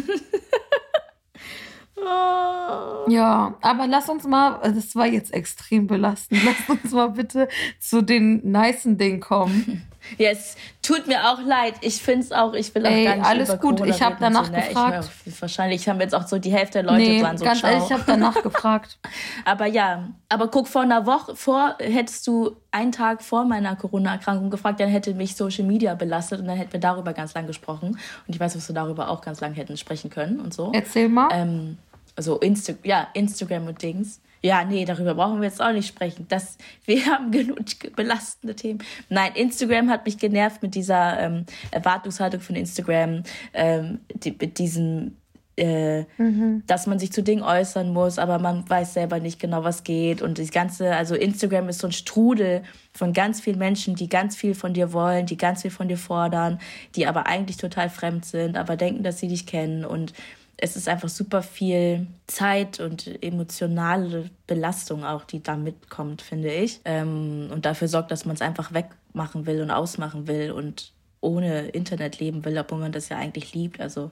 Oh. Ja, aber lass uns mal, das war jetzt extrem belastend, lass uns mal bitte zu den nicen Dingen kommen. Ja, es tut mir auch leid. Ich finde es auch, ich will auch Ey, gar nicht alles gut. Corona ich habe danach so, ne? gefragt. Ich, wahrscheinlich haben jetzt auch so die Hälfte der Leute nee, dran so ganz ehrlich, ich habe danach gefragt. aber ja, aber guck, vor einer Woche, vor, hättest du einen Tag vor meiner Corona-Erkrankung gefragt, dann hätte mich Social Media belastet und dann hätten wir darüber ganz lang gesprochen. Und ich weiß, dass wir darüber auch ganz lang hätten sprechen können und so. Erzähl mal. Ähm, also Insta ja, Instagram und Dings. Ja, nee, darüber brauchen wir jetzt auch nicht sprechen. Das, wir haben genug belastende Themen. Nein, Instagram hat mich genervt mit dieser ähm, Erwartungshaltung von Instagram, ähm, die, mit diesem, äh, mhm. dass man sich zu Dingen äußern muss, aber man weiß selber nicht genau, was geht. Und das Ganze, also Instagram ist so ein Strudel von ganz vielen Menschen, die ganz viel von dir wollen, die ganz viel von dir fordern, die aber eigentlich total fremd sind, aber denken, dass sie dich kennen und es ist einfach super viel Zeit und emotionale Belastung auch, die da mitkommt, finde ich. Ähm, und dafür sorgt, dass man es einfach wegmachen will und ausmachen will und ohne Internet leben will, obwohl man das ja eigentlich liebt. Also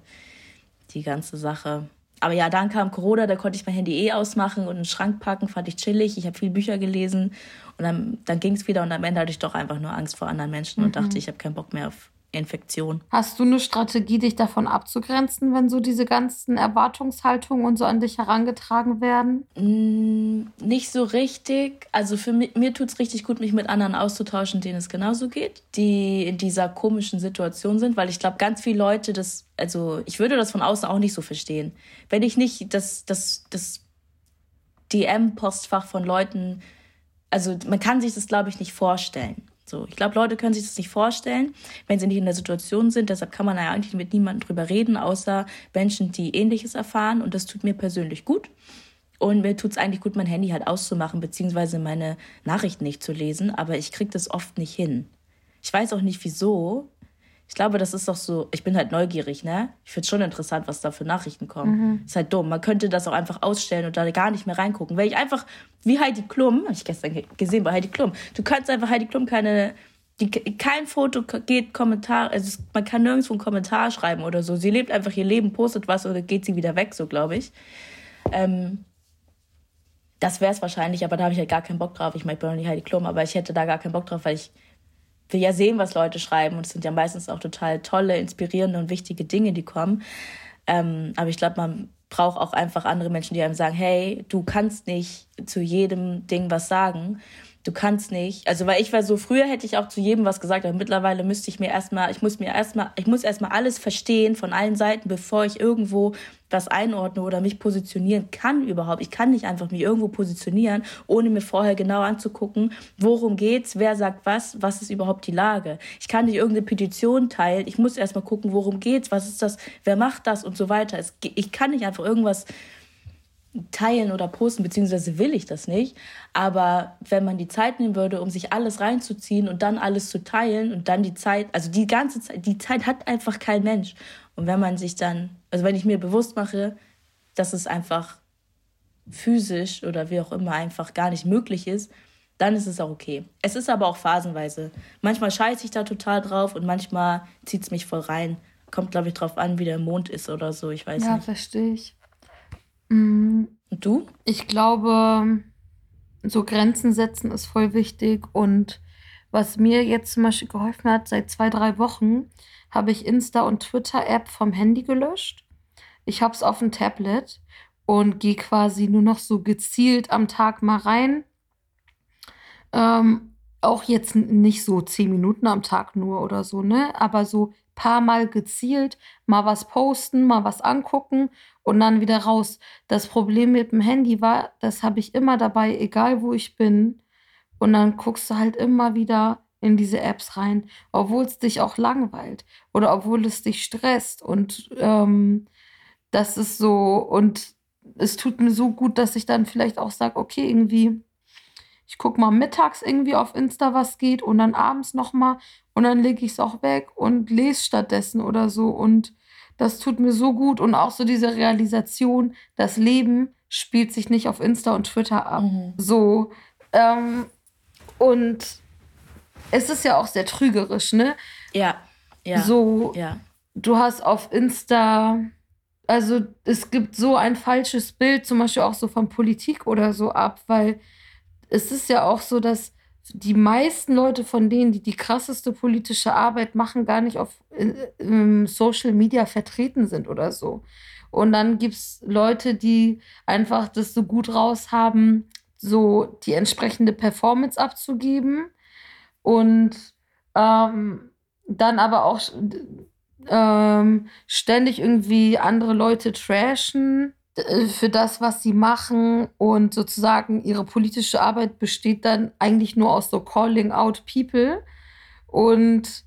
die ganze Sache. Aber ja, dann kam Corona, da konnte ich mein Handy eh ausmachen und in den Schrank packen, fand ich chillig. Ich habe viel Bücher gelesen und dann, dann ging es wieder und am Ende hatte ich doch einfach nur Angst vor anderen Menschen mhm. und dachte, ich habe keinen Bock mehr auf Infektion. Hast du eine Strategie, dich davon abzugrenzen, wenn so diese ganzen Erwartungshaltungen und so an dich herangetragen werden? Mm, nicht so richtig. Also für mich, mir tut es richtig gut, mich mit anderen auszutauschen, denen es genauso geht, die in dieser komischen Situation sind, weil ich glaube, ganz viele Leute das, also ich würde das von außen auch nicht so verstehen. Wenn ich nicht das, das, das DM-Postfach von Leuten, also man kann sich das, glaube ich, nicht vorstellen. So, ich glaube, Leute können sich das nicht vorstellen, wenn sie nicht in der Situation sind. Deshalb kann man ja eigentlich mit niemandem drüber reden, außer Menschen, die Ähnliches erfahren. Und das tut mir persönlich gut. Und mir tut es eigentlich gut, mein Handy halt auszumachen, beziehungsweise meine Nachrichten nicht zu lesen. Aber ich kriege das oft nicht hin. Ich weiß auch nicht wieso. Ich glaube, das ist doch so, ich bin halt neugierig, ne? Ich finde schon interessant, was da für Nachrichten kommen. Mhm. Ist halt dumm. Man könnte das auch einfach ausstellen und da gar nicht mehr reingucken. Weil ich einfach, wie Heidi Klum, habe ich gestern gesehen bei Heidi Klum, du kannst einfach Heidi Klum keine, die, kein Foto geht Kommentar, also man kann nirgendwo einen Kommentar schreiben oder so. Sie lebt einfach ihr Leben, postet was oder geht sie wieder weg, so glaube ich. Ähm, das wäre es wahrscheinlich, aber da habe ich halt gar keinen Bock drauf. Ich meine, ich bin auch nicht Heidi Klum, aber ich hätte da gar keinen Bock drauf, weil ich will ja sehen, was Leute schreiben. Und es sind ja meistens auch total tolle, inspirierende und wichtige Dinge, die kommen. Ähm, aber ich glaube, man braucht auch einfach andere Menschen, die einem sagen, hey, du kannst nicht zu jedem Ding was sagen du kannst nicht. Also, weil ich war so, früher hätte ich auch zu jedem was gesagt, aber mittlerweile müsste ich mir erstmal, ich muss mir erstmal, ich muss erstmal alles verstehen von allen Seiten, bevor ich irgendwo was einordne oder mich positionieren kann überhaupt. Ich kann nicht einfach mich irgendwo positionieren, ohne mir vorher genau anzugucken, worum geht's, wer sagt was, was ist überhaupt die Lage. Ich kann nicht irgendeine Petition teilen. Ich muss erstmal gucken, worum geht's, was ist das, wer macht das und so weiter. ich kann nicht einfach irgendwas teilen oder posten, beziehungsweise will ich das nicht. Aber wenn man die Zeit nehmen würde, um sich alles reinzuziehen und dann alles zu teilen und dann die Zeit, also die ganze Zeit, die Zeit hat einfach kein Mensch. Und wenn man sich dann, also wenn ich mir bewusst mache, dass es einfach physisch oder wie auch immer einfach gar nicht möglich ist, dann ist es auch okay. Es ist aber auch phasenweise. Manchmal scheiße ich da total drauf und manchmal zieht es mich voll rein. Kommt, glaube ich, drauf an, wie der Mond ist oder so. Ich weiß ja, nicht. Ja, verstehe ich. Mhm. Und du? Ich glaube, so Grenzen setzen ist voll wichtig. Und was mir jetzt zum Beispiel geholfen hat, seit zwei, drei Wochen habe ich Insta- und Twitter-App vom Handy gelöscht. Ich habe es auf dem Tablet und gehe quasi nur noch so gezielt am Tag mal rein. Ähm, auch jetzt nicht so zehn Minuten am Tag nur oder so, ne? Aber so paar Mal gezielt mal was posten, mal was angucken und dann wieder raus. Das Problem mit dem Handy war, das habe ich immer dabei, egal wo ich bin. Und dann guckst du halt immer wieder in diese Apps rein, obwohl es dich auch langweilt oder obwohl es dich stresst. Und ähm, das ist so, und es tut mir so gut, dass ich dann vielleicht auch sage, okay, irgendwie, ich gucke mal mittags irgendwie auf Insta, was geht und dann abends nochmal und dann lege ich es auch weg und lese stattdessen oder so. Und das tut mir so gut und auch so diese Realisation, das Leben spielt sich nicht auf Insta und Twitter ab. Mhm. So. Ähm, und es ist ja auch sehr trügerisch, ne? Ja. ja. So, ja. du hast auf Insta also es gibt so ein falsches Bild, zum Beispiel auch so von Politik oder so ab, weil es ist ja auch so, dass die meisten Leute von denen, die die krasseste politische Arbeit machen, gar nicht auf äh, Social Media vertreten sind oder so. Und dann gibt es Leute, die einfach das so gut raus haben, so die entsprechende Performance abzugeben und ähm, dann aber auch ähm, ständig irgendwie andere Leute trashen für das, was sie machen. Und sozusagen ihre politische Arbeit besteht dann eigentlich nur aus so calling out people. Und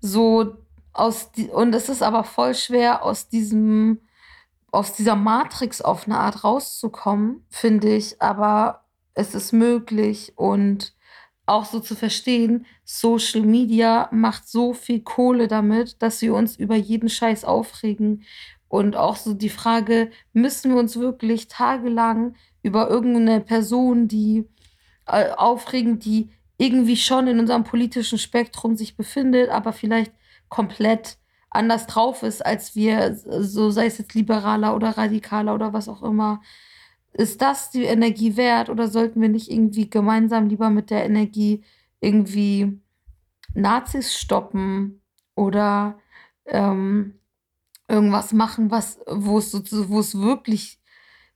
so aus die, und es ist aber voll schwer aus diesem aus dieser Matrix auf eine Art rauszukommen, finde ich, aber es ist möglich und auch so zu verstehen, Social Media macht so viel Kohle damit, dass wir uns über jeden Scheiß aufregen. Und auch so die Frage, müssen wir uns wirklich tagelang über irgendeine Person, die äh, aufregen, die irgendwie schon in unserem politischen Spektrum sich befindet, aber vielleicht komplett anders drauf ist, als wir, so sei es jetzt liberaler oder radikaler oder was auch immer? Ist das die Energie wert oder sollten wir nicht irgendwie gemeinsam lieber mit der Energie irgendwie Nazis stoppen oder ähm, irgendwas machen, was, wo es wo es wirklich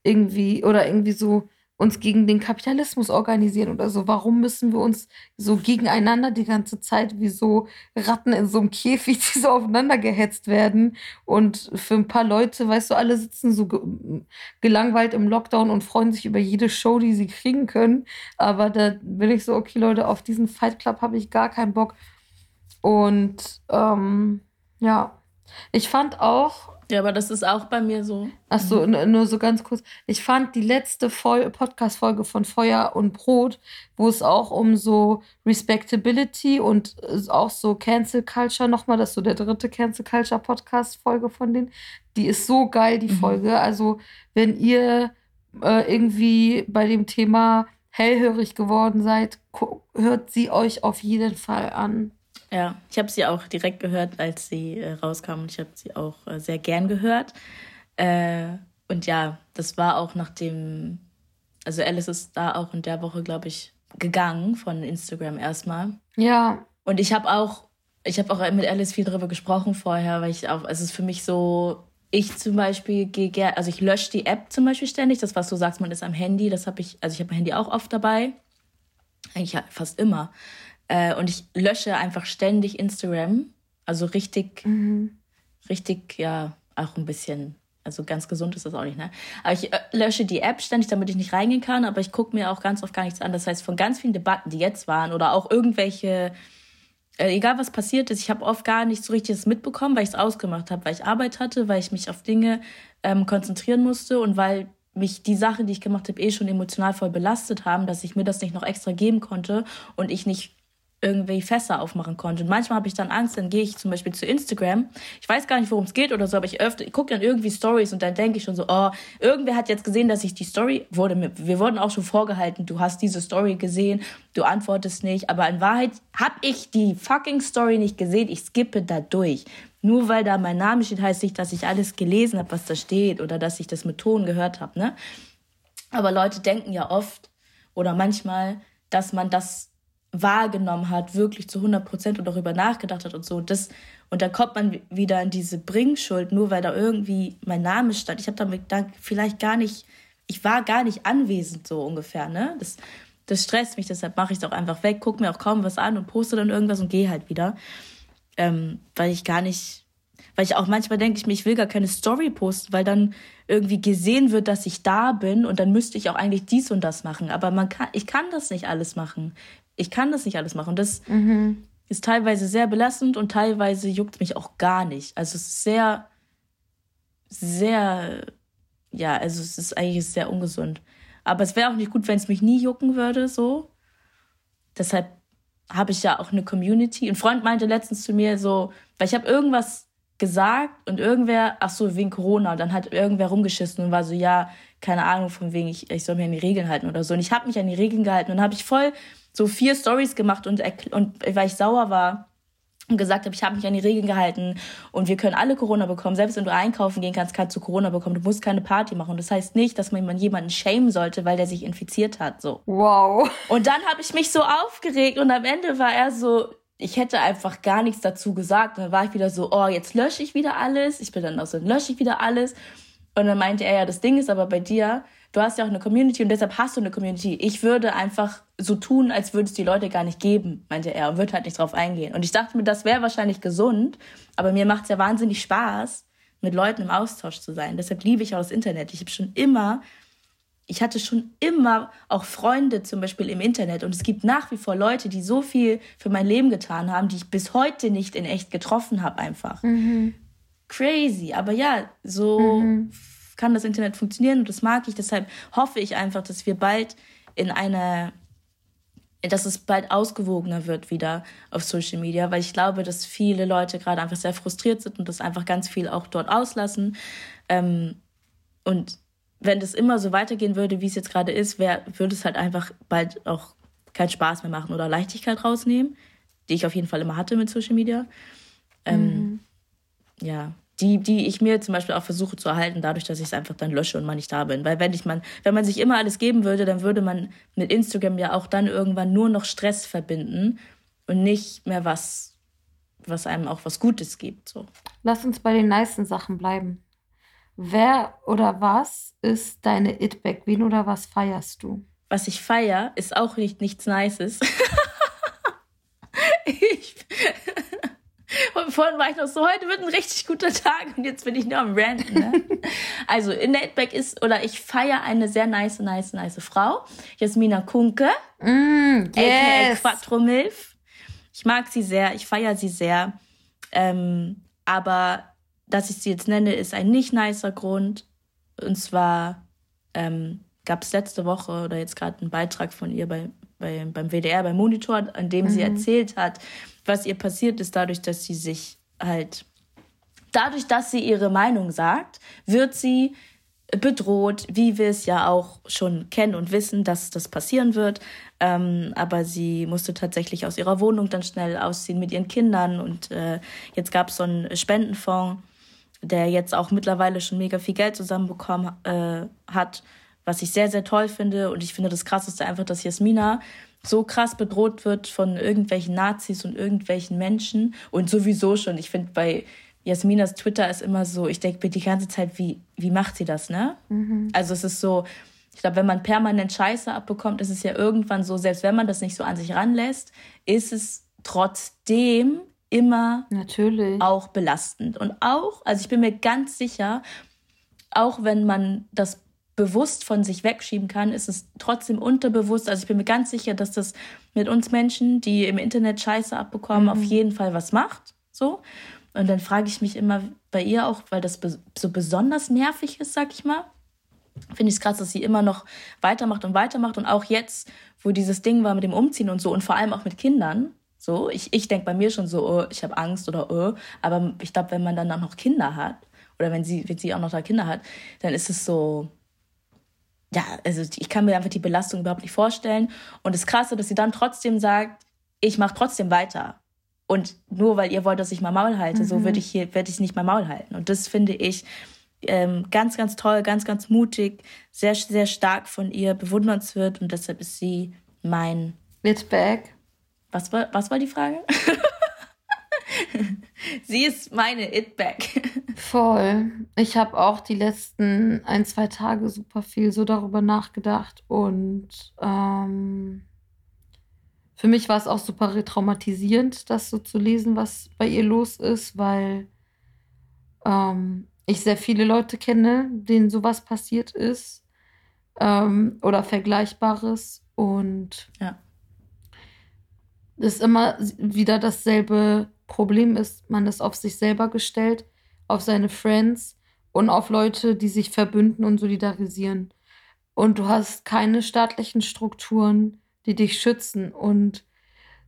irgendwie oder irgendwie so uns gegen den Kapitalismus organisieren oder so. Warum müssen wir uns so gegeneinander die ganze Zeit wie so Ratten in so einem Käfig, die so aufeinander gehetzt werden? Und für ein paar Leute, weißt du, alle sitzen so gelangweilt im Lockdown und freuen sich über jede Show, die sie kriegen können. Aber da bin ich so, okay, Leute, auf diesen Fight Club habe ich gar keinen Bock. Und ähm, ja, ich fand auch, ja, aber das ist auch bei mir so. Ach so, mhm. nur so ganz kurz. Ich fand die letzte Podcast-Folge von Feuer und Brot, wo es auch um so Respectability und auch so Cancel Culture nochmal, das ist so der dritte Cancel Culture Podcast-Folge von denen. Die ist so geil, die mhm. Folge. Also, wenn ihr äh, irgendwie bei dem Thema hellhörig geworden seid, hört sie euch auf jeden Fall an. Ja, ich habe sie auch direkt gehört, als sie äh, rauskam und ich habe sie auch äh, sehr gern gehört. Äh, und ja, das war auch nach dem, also Alice ist da auch in der Woche, glaube ich, gegangen von Instagram erstmal. Ja. Und ich habe auch, ich habe auch mit Alice viel darüber gesprochen vorher, weil ich auch, es ist für mich so, ich zum Beispiel gehe gerne, also ich lösche die App zum Beispiel ständig, das was du sagst, man ist am Handy, das habe ich, also ich habe mein Handy auch oft dabei, eigentlich fast immer. Äh, und ich lösche einfach ständig Instagram. Also richtig, mhm. richtig, ja, auch ein bisschen. Also ganz gesund ist das auch nicht, ne? Aber ich äh, lösche die App ständig, damit ich nicht reingehen kann, aber ich gucke mir auch ganz oft gar nichts an. Das heißt, von ganz vielen Debatten, die jetzt waren oder auch irgendwelche, äh, egal was passiert ist, ich habe oft gar nicht so richtig das mitbekommen, weil ich es ausgemacht habe, weil ich Arbeit hatte, weil ich mich auf Dinge ähm, konzentrieren musste und weil mich die Sachen, die ich gemacht habe, eh schon emotional voll belastet haben, dass ich mir das nicht noch extra geben konnte und ich nicht irgendwie Fässer aufmachen konnte. Und manchmal habe ich dann Angst, dann gehe ich zum Beispiel zu Instagram. Ich weiß gar nicht, worum es geht oder so, aber ich ich gucke dann irgendwie Stories und dann denke ich schon so, oh, irgendwer hat jetzt gesehen, dass ich die Story wurde mir, wir wurden auch schon vorgehalten, du hast diese Story gesehen, du antwortest nicht, aber in Wahrheit habe ich die fucking Story nicht gesehen, ich skippe da durch. Nur weil da mein Name steht, heißt nicht, dass ich alles gelesen habe, was da steht oder dass ich das mit Ton gehört habe, ne? Aber Leute denken ja oft oder manchmal, dass man das wahrgenommen hat, wirklich zu 100 Prozent und darüber nachgedacht hat und so. Das, und da kommt man wieder in diese Bringschuld, nur weil da irgendwie mein Name stand. Ich habe damit da vielleicht gar nicht, ich war gar nicht anwesend, so ungefähr. Ne? Das, das stresst mich, deshalb mache ich es auch einfach weg, gucke mir auch kaum was an und poste dann irgendwas und gehe halt wieder. Ähm, weil ich gar nicht, weil ich auch manchmal denke ich mir, ich will gar keine Story posten, weil dann irgendwie gesehen wird, dass ich da bin und dann müsste ich auch eigentlich dies und das machen. Aber man kann, ich kann das nicht alles machen ich kann das nicht alles machen. Das mhm. ist teilweise sehr belastend und teilweise juckt mich auch gar nicht. Also es ist sehr, sehr, ja, also es ist eigentlich sehr ungesund. Aber es wäre auch nicht gut, wenn es mich nie jucken würde, so. Deshalb habe ich ja auch eine Community. Ein Freund meinte letztens zu mir so, weil ich habe irgendwas gesagt und irgendwer, ach so, wegen Corona, dann hat irgendwer rumgeschissen und war so, ja, keine Ahnung, von wegen, ich, ich soll mich an die Regeln halten oder so. Und ich habe mich an die Regeln gehalten und habe ich voll so vier Stories gemacht und, und weil ich sauer war und gesagt habe, ich habe mich an die Regeln gehalten und wir können alle Corona bekommen. Selbst wenn du einkaufen gehen kannst, kannst du Corona bekommen. Du musst keine Party machen. Das heißt nicht, dass man jemanden schämen sollte, weil der sich infiziert hat. So. Wow. Und dann habe ich mich so aufgeregt und am Ende war er so, ich hätte einfach gar nichts dazu gesagt. Und dann war ich wieder so, oh, jetzt lösche ich wieder alles. Ich bin dann auch so, lösche ich wieder alles. Und dann meinte er ja, das Ding ist aber bei dir, du hast ja auch eine Community und deshalb hast du eine Community. Ich würde einfach so tun, als würde es die Leute gar nicht geben, meinte er und würde halt nicht drauf eingehen. Und ich dachte mir, das wäre wahrscheinlich gesund, aber mir macht es ja wahnsinnig Spaß, mit Leuten im Austausch zu sein. Deshalb liebe ich auch das Internet. Ich habe schon immer, ich hatte schon immer auch Freunde zum Beispiel im Internet und es gibt nach wie vor Leute, die so viel für mein Leben getan haben, die ich bis heute nicht in echt getroffen habe einfach. Mhm. Crazy, aber ja, so mhm kann das Internet funktionieren und das mag ich. Deshalb hoffe ich einfach, dass wir bald in eine, dass es bald ausgewogener wird wieder auf Social Media, weil ich glaube, dass viele Leute gerade einfach sehr frustriert sind und das einfach ganz viel auch dort auslassen. Ähm, und wenn das immer so weitergehen würde, wie es jetzt gerade ist, wär, würde es halt einfach bald auch keinen Spaß mehr machen oder Leichtigkeit rausnehmen, die ich auf jeden Fall immer hatte mit Social Media. Ähm, mhm. Ja, die, die ich mir zum Beispiel auch versuche zu erhalten, dadurch, dass ich es einfach dann lösche und mal nicht da bin. Weil wenn ich man, wenn man sich immer alles geben würde, dann würde man mit Instagram ja auch dann irgendwann nur noch Stress verbinden und nicht mehr was, was einem auch was Gutes gibt. So. Lass uns bei den nicen Sachen bleiben. Wer oder was ist deine It-Back? Wen oder was feierst du? Was ich feier, ist auch nicht nichts Nices. ich, und vorhin war ich noch so, heute wird ein richtig guter Tag und jetzt bin ich nur am Ranten. Ne? also in Netback ist, oder ich feiere eine sehr nice, nice, nice Frau. Jasmina Kunke, mm, yes. aka Quattro Milf. Ich mag sie sehr, ich feiere sie sehr. Ähm, aber dass ich sie jetzt nenne, ist ein nicht nicer Grund. Und zwar ähm, gab es letzte Woche oder jetzt gerade einen Beitrag von ihr bei, bei, beim WDR, beim Monitor, an dem mhm. sie erzählt hat, was ihr passiert ist, dadurch, dass sie sich halt, dadurch, dass sie ihre Meinung sagt, wird sie bedroht, wie wir es ja auch schon kennen und wissen, dass das passieren wird. Ähm, aber sie musste tatsächlich aus ihrer Wohnung dann schnell ausziehen mit ihren Kindern. Und äh, jetzt gab es so einen Spendenfonds, der jetzt auch mittlerweile schon mega viel Geld zusammenbekommen äh, hat, was ich sehr, sehr toll finde. Und ich finde das Krasseste einfach, dass Jasmina so krass bedroht wird von irgendwelchen Nazis und irgendwelchen Menschen. Und sowieso schon, ich finde bei Jasminas Twitter ist immer so, ich denke mir die ganze Zeit, wie, wie macht sie das, ne? Mhm. Also es ist so, ich glaube, wenn man permanent Scheiße abbekommt, ist es ja irgendwann so, selbst wenn man das nicht so an sich ranlässt, ist es trotzdem immer Natürlich. auch belastend. Und auch, also ich bin mir ganz sicher, auch wenn man das bewusst von sich wegschieben kann, ist es trotzdem unterbewusst. Also ich bin mir ganz sicher, dass das mit uns Menschen, die im Internet Scheiße abbekommen, mhm. auf jeden Fall was macht. So. Und dann frage ich mich immer bei ihr auch, weil das so besonders nervig ist, sag ich mal. Finde ich es krass, dass sie immer noch weitermacht und weitermacht. Und auch jetzt, wo dieses Ding war mit dem Umziehen und so und vor allem auch mit Kindern, So, ich, ich denke bei mir schon so, oh, ich habe Angst oder oh, aber ich glaube, wenn man dann auch noch Kinder hat, oder wenn sie, wenn sie auch noch da Kinder hat, dann ist es so, ja, also ich kann mir einfach die Belastung überhaupt nicht vorstellen. Und das Krasse, dass sie dann trotzdem sagt, ich mache trotzdem weiter. Und nur weil ihr wollt, dass ich mal Maul halte, mhm. so würde ich hier, werde ich nicht mal Maul halten. Und das finde ich ähm, ganz, ganz toll, ganz, ganz mutig, sehr, sehr stark von ihr, bewundernswert. Und deshalb ist sie mein. It's back. Was war, was war die Frage? Sie ist meine It-Back. Voll. Ich habe auch die letzten ein, zwei Tage super viel so darüber nachgedacht und ähm, für mich war es auch super retraumatisierend, das so zu lesen, was bei ihr los ist, weil ähm, ich sehr viele Leute kenne, denen sowas passiert ist ähm, oder Vergleichbares und ja ist immer wieder dasselbe Problem ist, man ist auf sich selber gestellt, auf seine Friends und auf Leute, die sich verbünden und solidarisieren. Und du hast keine staatlichen Strukturen, die dich schützen und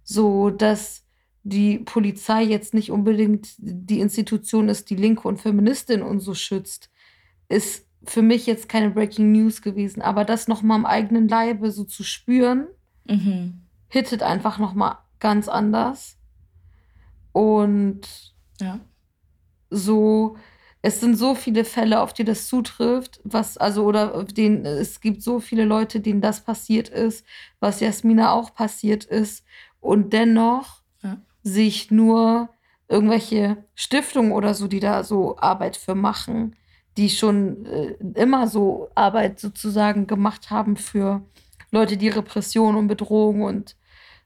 so, dass die Polizei jetzt nicht unbedingt die Institution ist, die Linke und Feministin und so schützt, ist für mich jetzt keine Breaking News gewesen. Aber das nochmal am eigenen Leibe so zu spüren, mhm. hittet einfach nochmal ganz anders. Und ja. So, es sind so viele Fälle, auf die das zutrifft, was, also, oder denen, es gibt so viele Leute, denen das passiert ist, was Jasmina auch passiert ist. Und dennoch ja. sich nur irgendwelche Stiftungen oder so, die da so Arbeit für machen, die schon äh, immer so Arbeit sozusagen gemacht haben für Leute, die Repression und Bedrohung und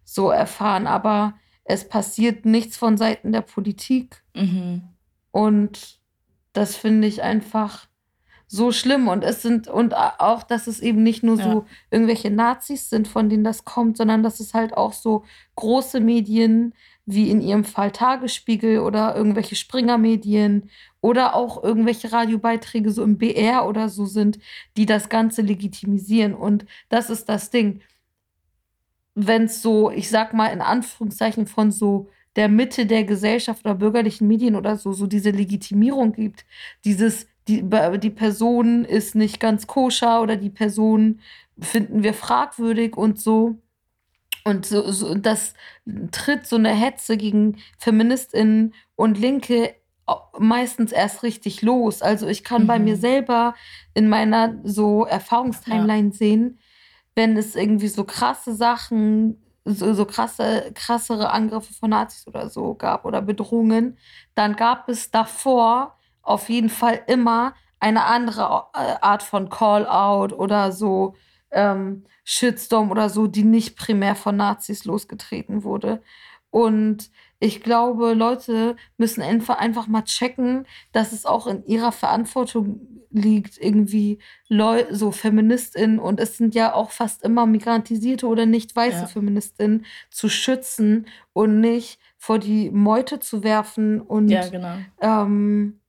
so erfahren. Aber es passiert nichts von Seiten der Politik. Mhm. Und das finde ich einfach so schlimm. Und es sind, und auch, dass es eben nicht nur ja. so irgendwelche Nazis sind, von denen das kommt, sondern dass es halt auch so große Medien wie in ihrem Fall Tagesspiegel oder irgendwelche Springer-Medien oder auch irgendwelche Radiobeiträge so im BR oder so sind, die das Ganze legitimisieren. Und das ist das Ding wenn es so, ich sag mal in Anführungszeichen von so der Mitte der Gesellschaft oder bürgerlichen Medien oder so, so diese Legitimierung gibt, dieses, die, die Person ist nicht ganz koscher oder die Person finden wir fragwürdig und so. Und so, so, das tritt so eine Hetze gegen FeministInnen und Linke meistens erst richtig los. Also ich kann mhm. bei mir selber in meiner so Erfahrungstimeline ja. sehen, wenn es irgendwie so krasse Sachen, so, so krasse, krassere Angriffe von Nazis oder so gab oder Bedrohungen, dann gab es davor auf jeden Fall immer eine andere äh, Art von Call-out oder so ähm, Shitstorm oder so, die nicht primär von Nazis losgetreten wurde. Und ich glaube, Leute müssen einfach mal checken, dass es auch in ihrer Verantwortung liegt, irgendwie Leu so Feministinnen und es sind ja auch fast immer migrantisierte oder nicht weiße ja. Feministinnen zu schützen und nicht vor die Meute zu werfen. Und ja, genau. Ähm,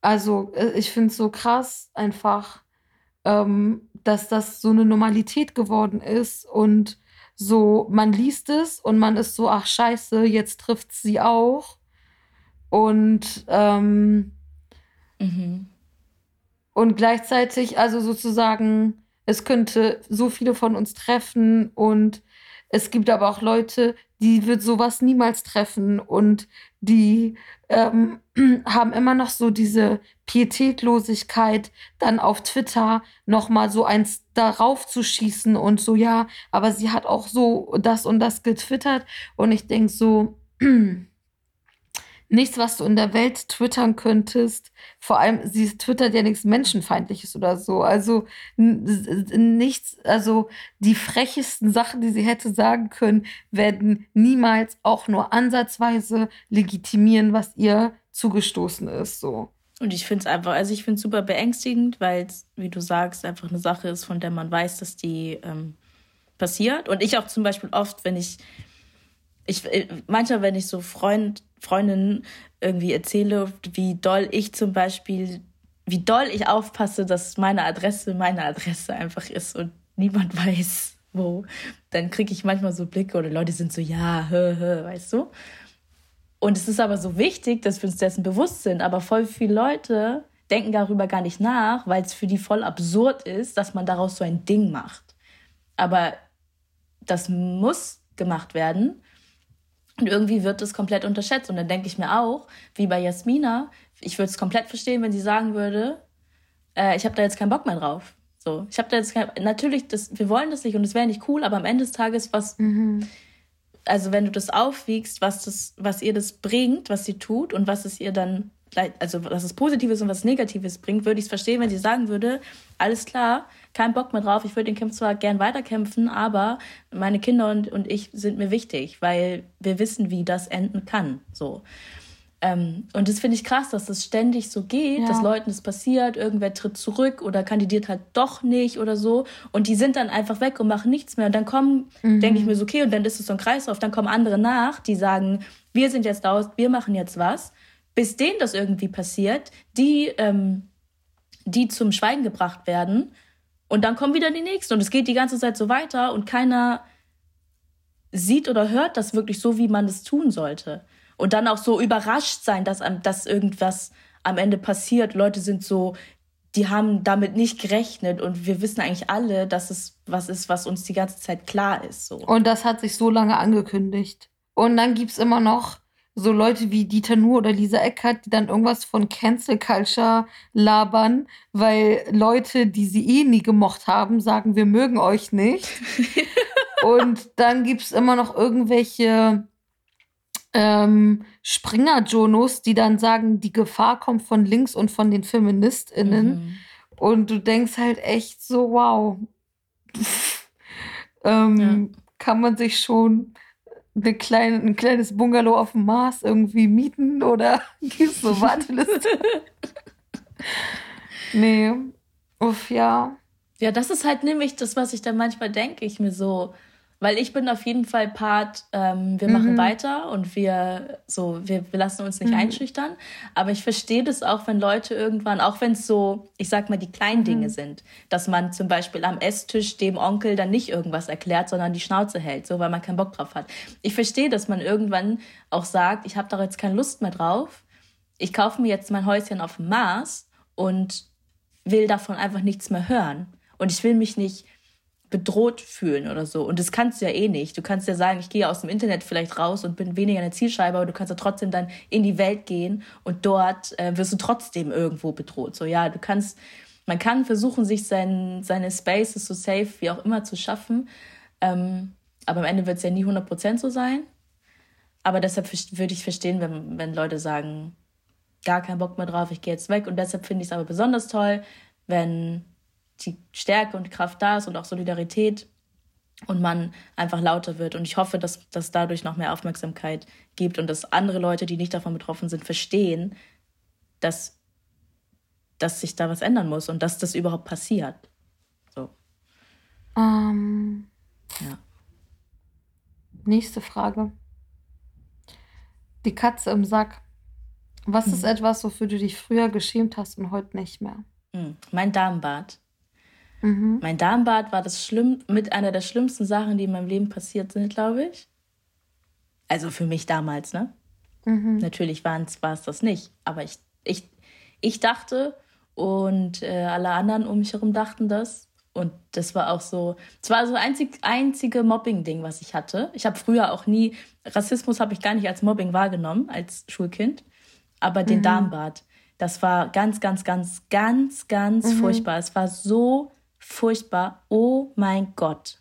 also äh, ich finde es so krass einfach, ähm, dass das so eine Normalität geworden ist und so, man liest es und man ist so, ach scheiße, jetzt trifft sie auch. Und ähm, mhm. Und gleichzeitig, also sozusagen, es könnte so viele von uns treffen und es gibt aber auch Leute, die wird sowas niemals treffen und die ähm, haben immer noch so diese Pietätlosigkeit, dann auf Twitter nochmal so eins darauf zu schießen und so, ja, aber sie hat auch so das und das getwittert und ich denke so, nichts, was du in der Welt twittern könntest. Vor allem, sie twittert ja nichts Menschenfeindliches oder so. Also nichts, also die frechesten Sachen, die sie hätte sagen können, werden niemals auch nur ansatzweise legitimieren, was ihr zugestoßen ist. So. Und ich finde es einfach, also ich finde es super beängstigend, weil es, wie du sagst, einfach eine Sache ist, von der man weiß, dass die ähm, passiert. Und ich auch zum Beispiel oft, wenn ich ich, äh, manchmal, wenn ich so Freund, Freundinnen irgendwie erzähle, wie doll ich zum Beispiel, wie doll ich aufpasse, dass meine Adresse meine Adresse einfach ist und niemand weiß, wo dann kriege ich manchmal so Blicke oder Leute sind so, ja, hö, hö, weißt du? Und es ist aber so wichtig, dass wir uns dessen bewusst sind. Aber voll viele Leute denken darüber gar nicht nach, weil es für die voll absurd ist, dass man daraus so ein Ding macht. Aber das muss gemacht werden. Und irgendwie wird das komplett unterschätzt. Und dann denke ich mir auch, wie bei Jasmina, ich würde es komplett verstehen, wenn sie sagen würde, äh, ich habe da jetzt keinen Bock mehr drauf. So, ich habe da jetzt kein, natürlich, das, wir wollen das nicht und es wäre nicht cool, aber am Ende des Tages, was, mhm. also wenn du das aufwiegst, was das, was ihr das bringt, was sie tut und was es ihr dann, also was es Positives und was Negatives bringt, würde ich es verstehen, wenn sie sagen würde, alles klar, kein Bock mehr drauf, ich würde den Kampf zwar gern weiterkämpfen, aber meine Kinder und, und ich sind mir wichtig, weil wir wissen, wie das enden kann. So. Ähm, und das finde ich krass, dass das ständig so geht, ja. dass Leuten das passiert, irgendwer tritt zurück oder kandidiert halt doch nicht oder so. Und die sind dann einfach weg und machen nichts mehr. Und dann kommen, mhm. denke ich mir so, okay, und dann ist es so ein Kreislauf, dann kommen andere nach, die sagen, wir sind jetzt aus, wir machen jetzt was. Bis denen das irgendwie passiert, die, ähm, die zum Schweigen gebracht werden. Und dann kommen wieder die nächsten. Und es geht die ganze Zeit so weiter und keiner sieht oder hört das wirklich so, wie man es tun sollte und dann auch so überrascht sein, dass, dass irgendwas am Ende passiert. Leute sind so, die haben damit nicht gerechnet und wir wissen eigentlich alle, dass es was ist, was uns die ganze Zeit klar ist. So. Und das hat sich so lange angekündigt. Und dann gibt es immer noch so Leute wie Dieter Nuhr oder Lisa Eckert, die dann irgendwas von Cancel Culture labern, weil Leute, die sie eh nie gemocht haben, sagen, wir mögen euch nicht. und dann gibt es immer noch irgendwelche ähm, Springer-Jonos, die dann sagen, die Gefahr kommt von links und von den FeministInnen. Mhm. Und du denkst halt echt so, wow. ähm, ja. Kann man sich schon eine kleine, ein kleines Bungalow auf dem Mars irgendwie mieten oder gibt es so Warteliste? nee. Uff, ja. Ja, das ist halt nämlich das, was ich dann manchmal denke. Ich mir so, weil ich bin auf jeden Fall Part, ähm, wir machen mhm. weiter und wir so, wir, wir lassen uns nicht mhm. einschüchtern. Aber ich verstehe das auch, wenn Leute irgendwann, auch wenn es so, ich sag mal, die kleinen Dinge mhm. sind, dass man zum Beispiel am Esstisch dem Onkel dann nicht irgendwas erklärt, sondern die Schnauze hält, so weil man keinen Bock drauf hat. Ich verstehe, dass man irgendwann auch sagt, ich habe da jetzt keine Lust mehr drauf. Ich kaufe mir jetzt mein Häuschen auf dem Mars und will davon einfach nichts mehr hören. Und ich will mich nicht bedroht fühlen oder so. Und das kannst du ja eh nicht. Du kannst ja sagen, ich gehe aus dem Internet vielleicht raus und bin weniger eine Zielscheibe, aber du kannst ja trotzdem dann in die Welt gehen und dort äh, wirst du trotzdem irgendwo bedroht. So, ja, du kannst, man kann versuchen, sich sein, seine Spaces so safe wie auch immer zu schaffen. Ähm, aber am Ende wird es ja nie 100% so sein. Aber deshalb würde ich verstehen, wenn, wenn Leute sagen, gar keinen Bock mehr drauf, ich gehe jetzt weg. Und deshalb finde ich es aber besonders toll, wenn die Stärke und Kraft da ist und auch Solidarität und man einfach lauter wird. Und ich hoffe, dass das dadurch noch mehr Aufmerksamkeit gibt und dass andere Leute, die nicht davon betroffen sind, verstehen, dass, dass sich da was ändern muss und dass das überhaupt passiert. So. Um, ja. Nächste Frage. Die Katze im Sack. Was hm. ist etwas, wofür du dich früher geschämt hast und heute nicht mehr? Hm. Mein Darmbad. Mhm. Mein Darmbad war das schlimm, mit einer der schlimmsten Sachen, die in meinem Leben passiert sind, glaube ich. Also für mich damals, ne? Mhm. Natürlich war es das nicht. Aber ich, ich, ich dachte und äh, alle anderen um mich herum dachten das. Und das war auch so, es war so einzig, einzige Mobbing-Ding, was ich hatte. Ich habe früher auch nie, Rassismus habe ich gar nicht als Mobbing wahrgenommen, als Schulkind. Aber den mhm. Darmbad, das war ganz, ganz, ganz, ganz, ganz mhm. furchtbar. Es war so furchtbar. Oh mein Gott.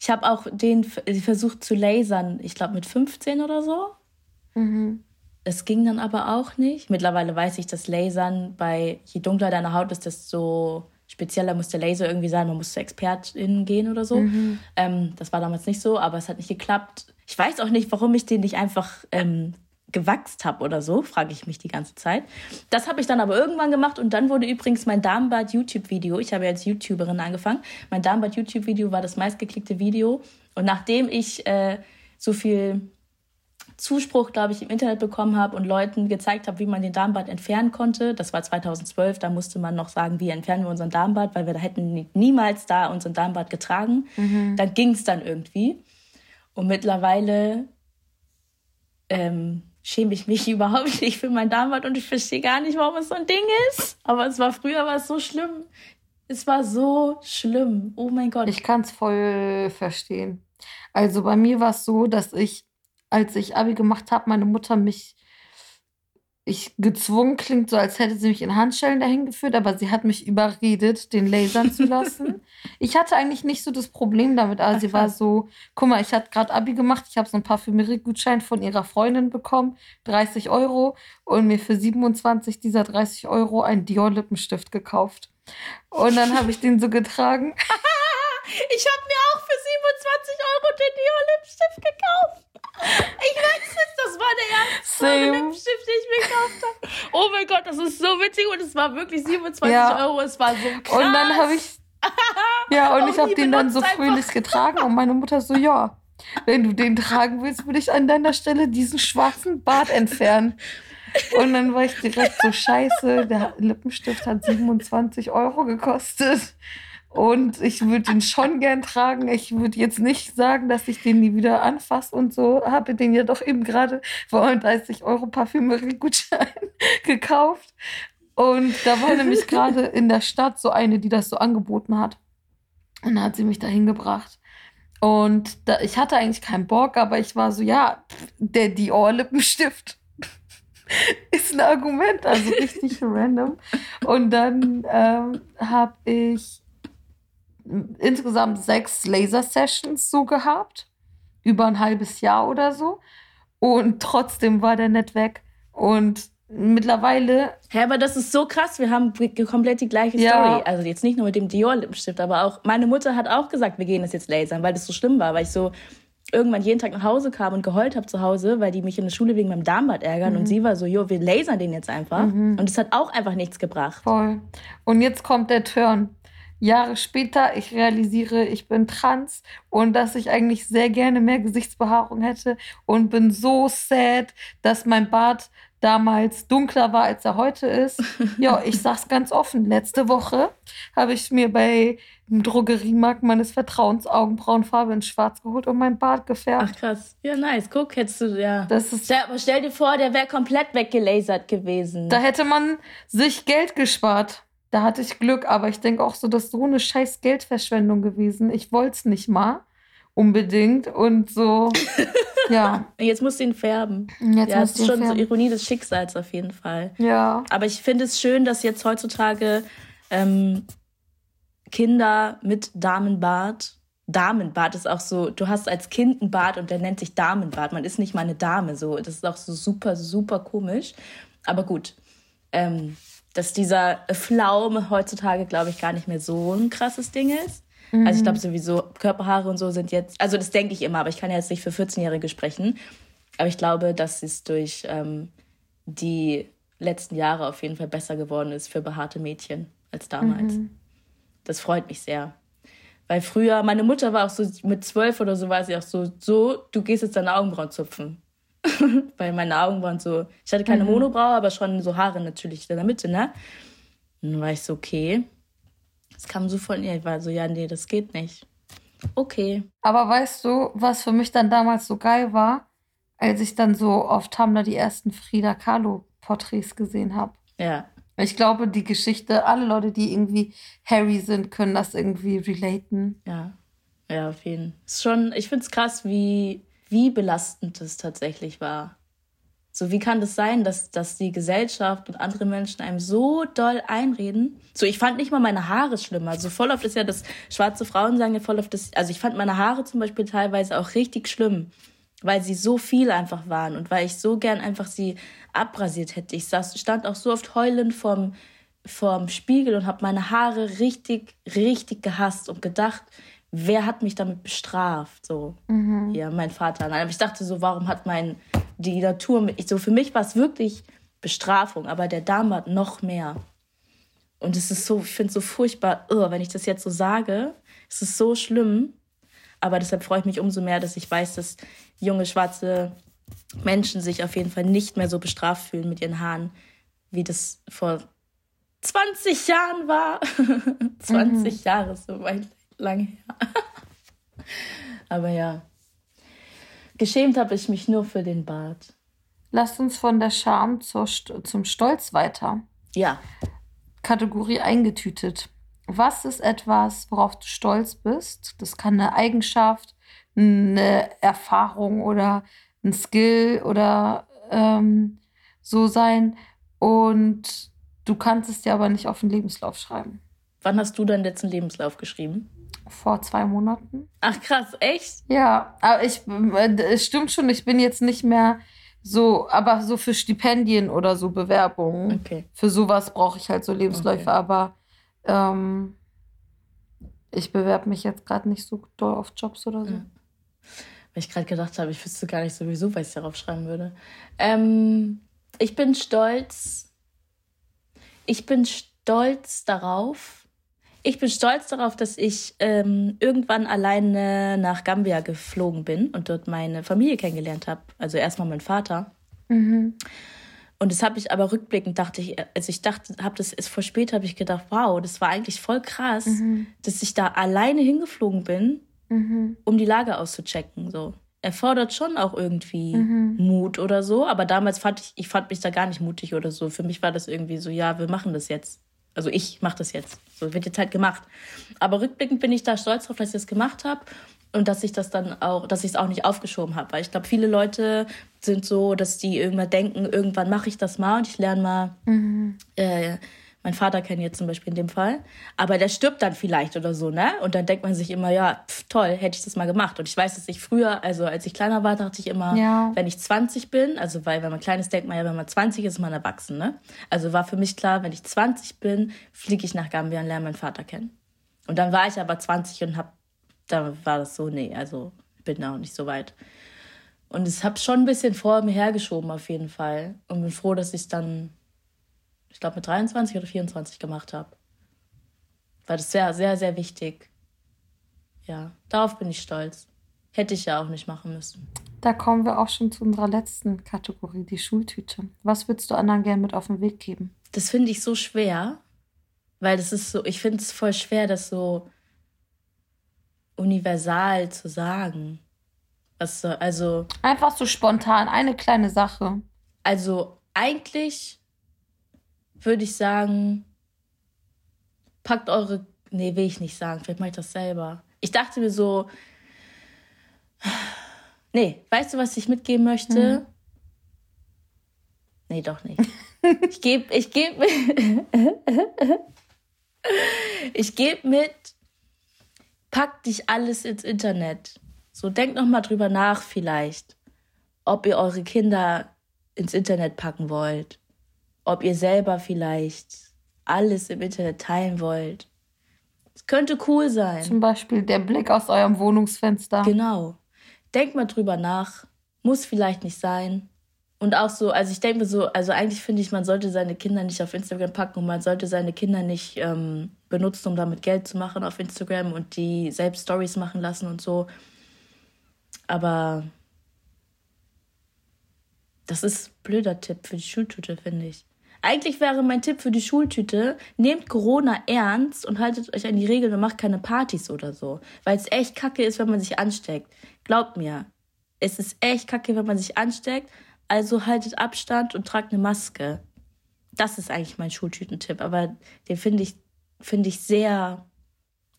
Ich habe auch den versucht zu lasern, ich glaube mit 15 oder so. Mhm. Es ging dann aber auch nicht. Mittlerweile weiß ich, dass Lasern bei je dunkler deine Haut ist, desto spezieller muss der Laser irgendwie sein. Man muss zur Expertin gehen oder so. Mhm. Ähm, das war damals nicht so, aber es hat nicht geklappt. Ich weiß auch nicht, warum ich den nicht einfach ähm, gewachst habe oder so, frage ich mich die ganze Zeit. Das habe ich dann aber irgendwann gemacht und dann wurde übrigens mein Darmbad YouTube-Video, ich habe ja als YouTuberin angefangen, mein Darmbad YouTube-Video war das meistgeklickte Video und nachdem ich äh, so viel Zuspruch, glaube ich, im Internet bekommen habe und Leuten gezeigt habe, wie man den Darmbad entfernen konnte. Das war 2012, da musste man noch sagen, wie entfernen wir unseren Darmbad, weil wir da hätten niemals da unseren Darmbad getragen. Mhm. Dann ging es dann irgendwie. Und mittlerweile ähm, schäme ich mich überhaupt nicht für mein Darmbad und ich verstehe gar nicht, warum es so ein Ding ist. Aber es war früher war es so schlimm. Es war so schlimm. Oh mein Gott. Ich kann es voll verstehen. Also bei mir war es so, dass ich, als ich Abi gemacht habe, meine Mutter mich ich gezwungen klingt so, als hätte sie mich in Handschellen dahin geführt, aber sie hat mich überredet, den lasern zu lassen. ich hatte eigentlich nicht so das Problem damit, aber Ach, sie war so, guck mal, ich hatte gerade Abi gemacht, ich habe so einen Parfümerie-Gutschein von ihrer Freundin bekommen, 30 Euro und mir für 27 dieser 30 Euro einen Dior-Lippenstift gekauft. Und dann habe ich den so getragen. ich habe mir auch für 27 Euro den Dior-Lippenstift gekauft. Ich weiß es, das war der erste Lippenstift, gekauft habe. Oh mein Gott, das ist so witzig und es war wirklich 27 ja. Euro, es war so krass. Und dann habe ich, ja, und ich habe den dann so fröhlich getragen und meine Mutter so, ja, wenn du den tragen willst, würde ich an deiner Stelle diesen schwarzen Bart entfernen. Und dann war ich direkt so scheiße, der Lippenstift hat 27 Euro gekostet. Und ich würde ihn schon gern tragen. Ich würde jetzt nicht sagen, dass ich den nie wieder anfasse und so. Habe den ja doch eben gerade für 30 Euro Parfümerie-Gutschein gekauft. Und da war nämlich gerade in der Stadt so eine, die das so angeboten hat. Und dann hat sie mich dahin gebracht. Und da, ich hatte eigentlich keinen Bock, aber ich war so, ja, der Dior-Lippenstift ist ein Argument, also richtig random. Und dann ähm, habe ich insgesamt sechs Laser-Sessions so gehabt. Über ein halbes Jahr oder so. Und trotzdem war der nicht weg. Und mittlerweile. Hä, aber das ist so krass. Wir haben komplett die gleiche ja. Story. Also jetzt nicht nur mit dem Dior-Lippenstift, aber auch meine Mutter hat auch gesagt, wir gehen das jetzt lasern, weil das so schlimm war, weil ich so irgendwann jeden Tag nach Hause kam und geheult habe zu Hause, weil die mich in der Schule wegen meinem Darmbad ärgern. Mhm. Und sie war so, jo, wir lasern den jetzt einfach. Mhm. Und es hat auch einfach nichts gebracht. Voll. Und jetzt kommt der Turn. Jahre später, ich realisiere, ich bin trans und dass ich eigentlich sehr gerne mehr Gesichtsbehaarung hätte und bin so sad, dass mein Bart damals dunkler war, als er heute ist. Ja, ich sag's ganz offen. Letzte Woche habe ich mir bei dem Drogeriemarkt meines Vertrauens Augenbrauenfarbe in Schwarz geholt und mein Bart gefärbt. Ach krass. Ja, nice. Guck, hättest du, ja. Das ist ja, aber stell dir vor, der wäre komplett weggelasert gewesen. Da hätte man sich Geld gespart. Da hatte ich Glück, aber ich denke auch so, das ist so eine scheiß Geldverschwendung gewesen. Ich wollte es nicht mal unbedingt und so, ja. Jetzt musst du ihn färben. Jetzt ja, das ist schon färben. so Ironie des Schicksals auf jeden Fall. Ja. Aber ich finde es schön, dass jetzt heutzutage ähm, Kinder mit Damenbart Damenbart ist auch so, du hast als Kind einen Bart und der nennt sich Damenbart. Man ist nicht mal eine Dame, so. Das ist auch so super, super komisch. Aber gut. Ähm, dass dieser Pflaume heutzutage, glaube ich, gar nicht mehr so ein krasses Ding ist. Mhm. Also ich glaube sowieso, Körperhaare und so sind jetzt, also das denke ich immer, aber ich kann ja jetzt nicht für 14-Jährige sprechen. Aber ich glaube, dass es durch ähm, die letzten Jahre auf jeden Fall besser geworden ist für behaarte Mädchen als damals. Mhm. Das freut mich sehr. Weil früher, meine Mutter war auch so, mit zwölf oder so war sie auch so, so, du gehst jetzt deine Augenbrauen zupfen. weil meine Augen waren so, ich hatte keine mhm. Monobraue, aber schon so Haare natürlich in der Mitte, ne? Und dann war ich so, okay. Das kam so von ihr. Ich war so, ja, nee, das geht nicht. Okay. Aber weißt du, was für mich dann damals so geil war, als ich dann so auf Tumblr die ersten Frida Kahlo-Porträts gesehen habe? Ja. Ich glaube, die Geschichte, alle Leute, die irgendwie Harry sind, können das irgendwie relaten. Ja. Ja, auf jeden Fall. Ist schon, ich finde es krass, wie wie belastend es tatsächlich war. So, wie kann das sein, dass, dass die Gesellschaft und andere Menschen einem so doll einreden? So, ich fand nicht mal meine Haare schlimmer. Also voll oft ist ja das, schwarze Frauen sagen ja voll oft das, also ich fand meine Haare zum Beispiel teilweise auch richtig schlimm, weil sie so viel einfach waren und weil ich so gern einfach sie abrasiert hätte. Ich saß, stand auch so oft heulend vorm, vorm Spiegel und habe meine Haare richtig, richtig gehasst und gedacht, wer hat mich damit bestraft? So, mhm. ja, mein Vater. Nein, aber ich dachte so, warum hat mein, die Natur mit, so für mich war es wirklich Bestrafung, aber der Darmbad noch mehr. Und es ist so, ich finde es so furchtbar, oh, wenn ich das jetzt so sage, es ist so schlimm. Aber deshalb freue ich mich umso mehr, dass ich weiß, dass junge schwarze Menschen sich auf jeden Fall nicht mehr so bestraft fühlen mit ihren Haaren, wie das vor 20 Jahren war. 20 mhm. Jahre ist so weit lang her. Aber ja. Geschämt habe ich mich nur für den Bart. Lasst uns von der Scham zur, zum Stolz weiter. Ja. Kategorie eingetütet. Was ist etwas, worauf du stolz bist? Das kann eine Eigenschaft, eine Erfahrung oder ein Skill oder ähm, so sein. Und du kannst es dir aber nicht auf den Lebenslauf schreiben. Wann hast du deinen letzten Lebenslauf geschrieben? Vor zwei Monaten. Ach krass, echt? Ja, aber ich, äh, es stimmt schon, ich bin jetzt nicht mehr so, aber so für Stipendien oder so Bewerbungen. Okay. Für sowas brauche ich halt so Lebensläufe, okay. aber ähm, ich bewerbe mich jetzt gerade nicht so doll auf Jobs oder so. Ja. Weil ich gerade gedacht habe, ich wüsste gar nicht sowieso, was ich darauf schreiben würde. Ähm, ich bin stolz. Ich bin stolz darauf, ich bin stolz darauf, dass ich ähm, irgendwann alleine nach Gambia geflogen bin und dort meine Familie kennengelernt habe. Also erstmal mein Vater. Mhm. Und das habe ich aber rückblickend dachte ich, also ich dachte, habe das ist vor spät habe ich gedacht, wow, das war eigentlich voll krass, mhm. dass ich da alleine hingeflogen bin, mhm. um die Lage auszuchecken. So erfordert schon auch irgendwie mhm. Mut oder so. Aber damals fand ich, ich fand mich da gar nicht mutig oder so. Für mich war das irgendwie so, ja, wir machen das jetzt. Also ich mache das jetzt. So wird jetzt halt gemacht. Aber rückblickend bin ich da stolz drauf, dass ich das gemacht habe und dass ich das dann auch, dass ich es auch nicht aufgeschoben habe. Weil ich glaube, viele Leute sind so, dass die irgendwann denken, irgendwann mache ich das mal und ich lerne mal mhm. äh, mein Vater kennt jetzt zum Beispiel in dem Fall. Aber der stirbt dann vielleicht oder so, ne? Und dann denkt man sich immer, ja, pf, toll, hätte ich das mal gemacht. Und ich weiß, dass ich früher, also als ich kleiner war, dachte ich immer, ja. wenn ich 20 bin, also weil, wenn man klein ist, denkt man ja, wenn man 20 ist, ist man erwachsen, ne? Also war für mich klar, wenn ich 20 bin, fliege ich nach Gambia und lerne meinen Vater kennen. Und dann war ich aber 20 und hab, da war das so, nee, also bin da auch nicht so weit. Und es habe schon ein bisschen vor mir hergeschoben auf jeden Fall. Und bin froh, dass ich dann ich glaube, mit 23 oder 24 gemacht habe. War das sehr, sehr, sehr wichtig. Ja, darauf bin ich stolz. Hätte ich ja auch nicht machen müssen. Da kommen wir auch schon zu unserer letzten Kategorie, die Schultüte. Was würdest du anderen gerne mit auf den Weg geben? Das finde ich so schwer, weil das ist so, ich finde es voll schwer, das so universal zu sagen. Was so, also. Einfach so spontan, eine kleine Sache. Also eigentlich würde ich sagen, packt eure. Nee, will ich nicht sagen. Vielleicht mache ich das selber. Ich dachte mir so. Nee, weißt du, was ich mitgeben möchte? Mhm. Nee, doch nicht. Ich gebe ich geb, ich geb mit, packt dich alles ins Internet. So, denkt noch mal drüber nach vielleicht, ob ihr eure Kinder ins Internet packen wollt ob ihr selber vielleicht alles im Internet teilen wollt. Es könnte cool sein. Zum Beispiel der Blick aus eurem Wohnungsfenster. Genau. Denkt mal drüber nach. Muss vielleicht nicht sein. Und auch so, also ich denke mir so, also eigentlich finde ich, man sollte seine Kinder nicht auf Instagram packen und man sollte seine Kinder nicht ähm, benutzen, um damit Geld zu machen auf Instagram und die selbst Stories machen lassen und so. Aber das ist ein blöder Tipp für die Schultüte, finde ich. Eigentlich wäre mein Tipp für die Schultüte, nehmt Corona ernst und haltet euch an die Regeln und macht keine Partys oder so. Weil es echt kacke ist, wenn man sich ansteckt. Glaubt mir, es ist echt kacke, wenn man sich ansteckt. Also haltet Abstand und tragt eine Maske. Das ist eigentlich mein Schultütentipp, aber den finde ich, finde ich sehr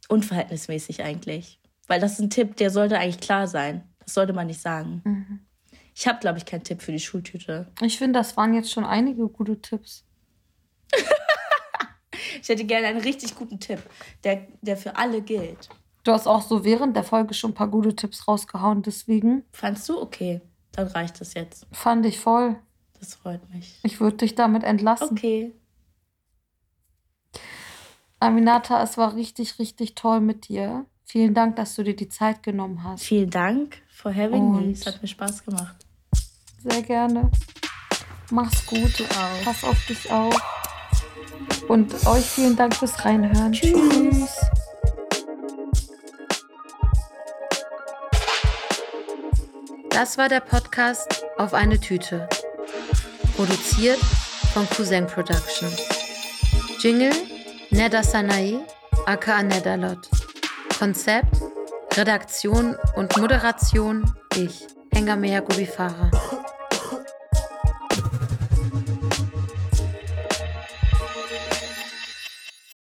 unverhältnismäßig eigentlich. Weil das ist ein Tipp, der sollte eigentlich klar sein. Das sollte man nicht sagen. Mhm. Ich habe, glaube ich, keinen Tipp für die Schultüte. Ich finde, das waren jetzt schon einige gute Tipps. ich hätte gerne einen richtig guten Tipp, der, der für alle gilt. Du hast auch so während der Folge schon ein paar gute Tipps rausgehauen, deswegen. Fandst du? Okay, dann reicht es jetzt. Fand ich voll. Das freut mich. Ich würde dich damit entlassen. Okay. Aminata, es war richtig, richtig toll mit dir. Vielen Dank, dass du dir die Zeit genommen hast. Vielen Dank for having Und me. Es hat mir Spaß gemacht. Sehr gerne. Mach's gut. auch. Pass auf dich auf. Und euch vielen Dank fürs Reinhören. Tschüss. Tschüss. Das war der Podcast Auf eine Tüte. Produziert von Cousin Production. Jingle Neda Sanae, aka Nedalot. Konzept, Redaktion und Moderation ich, Engamea Gubifara.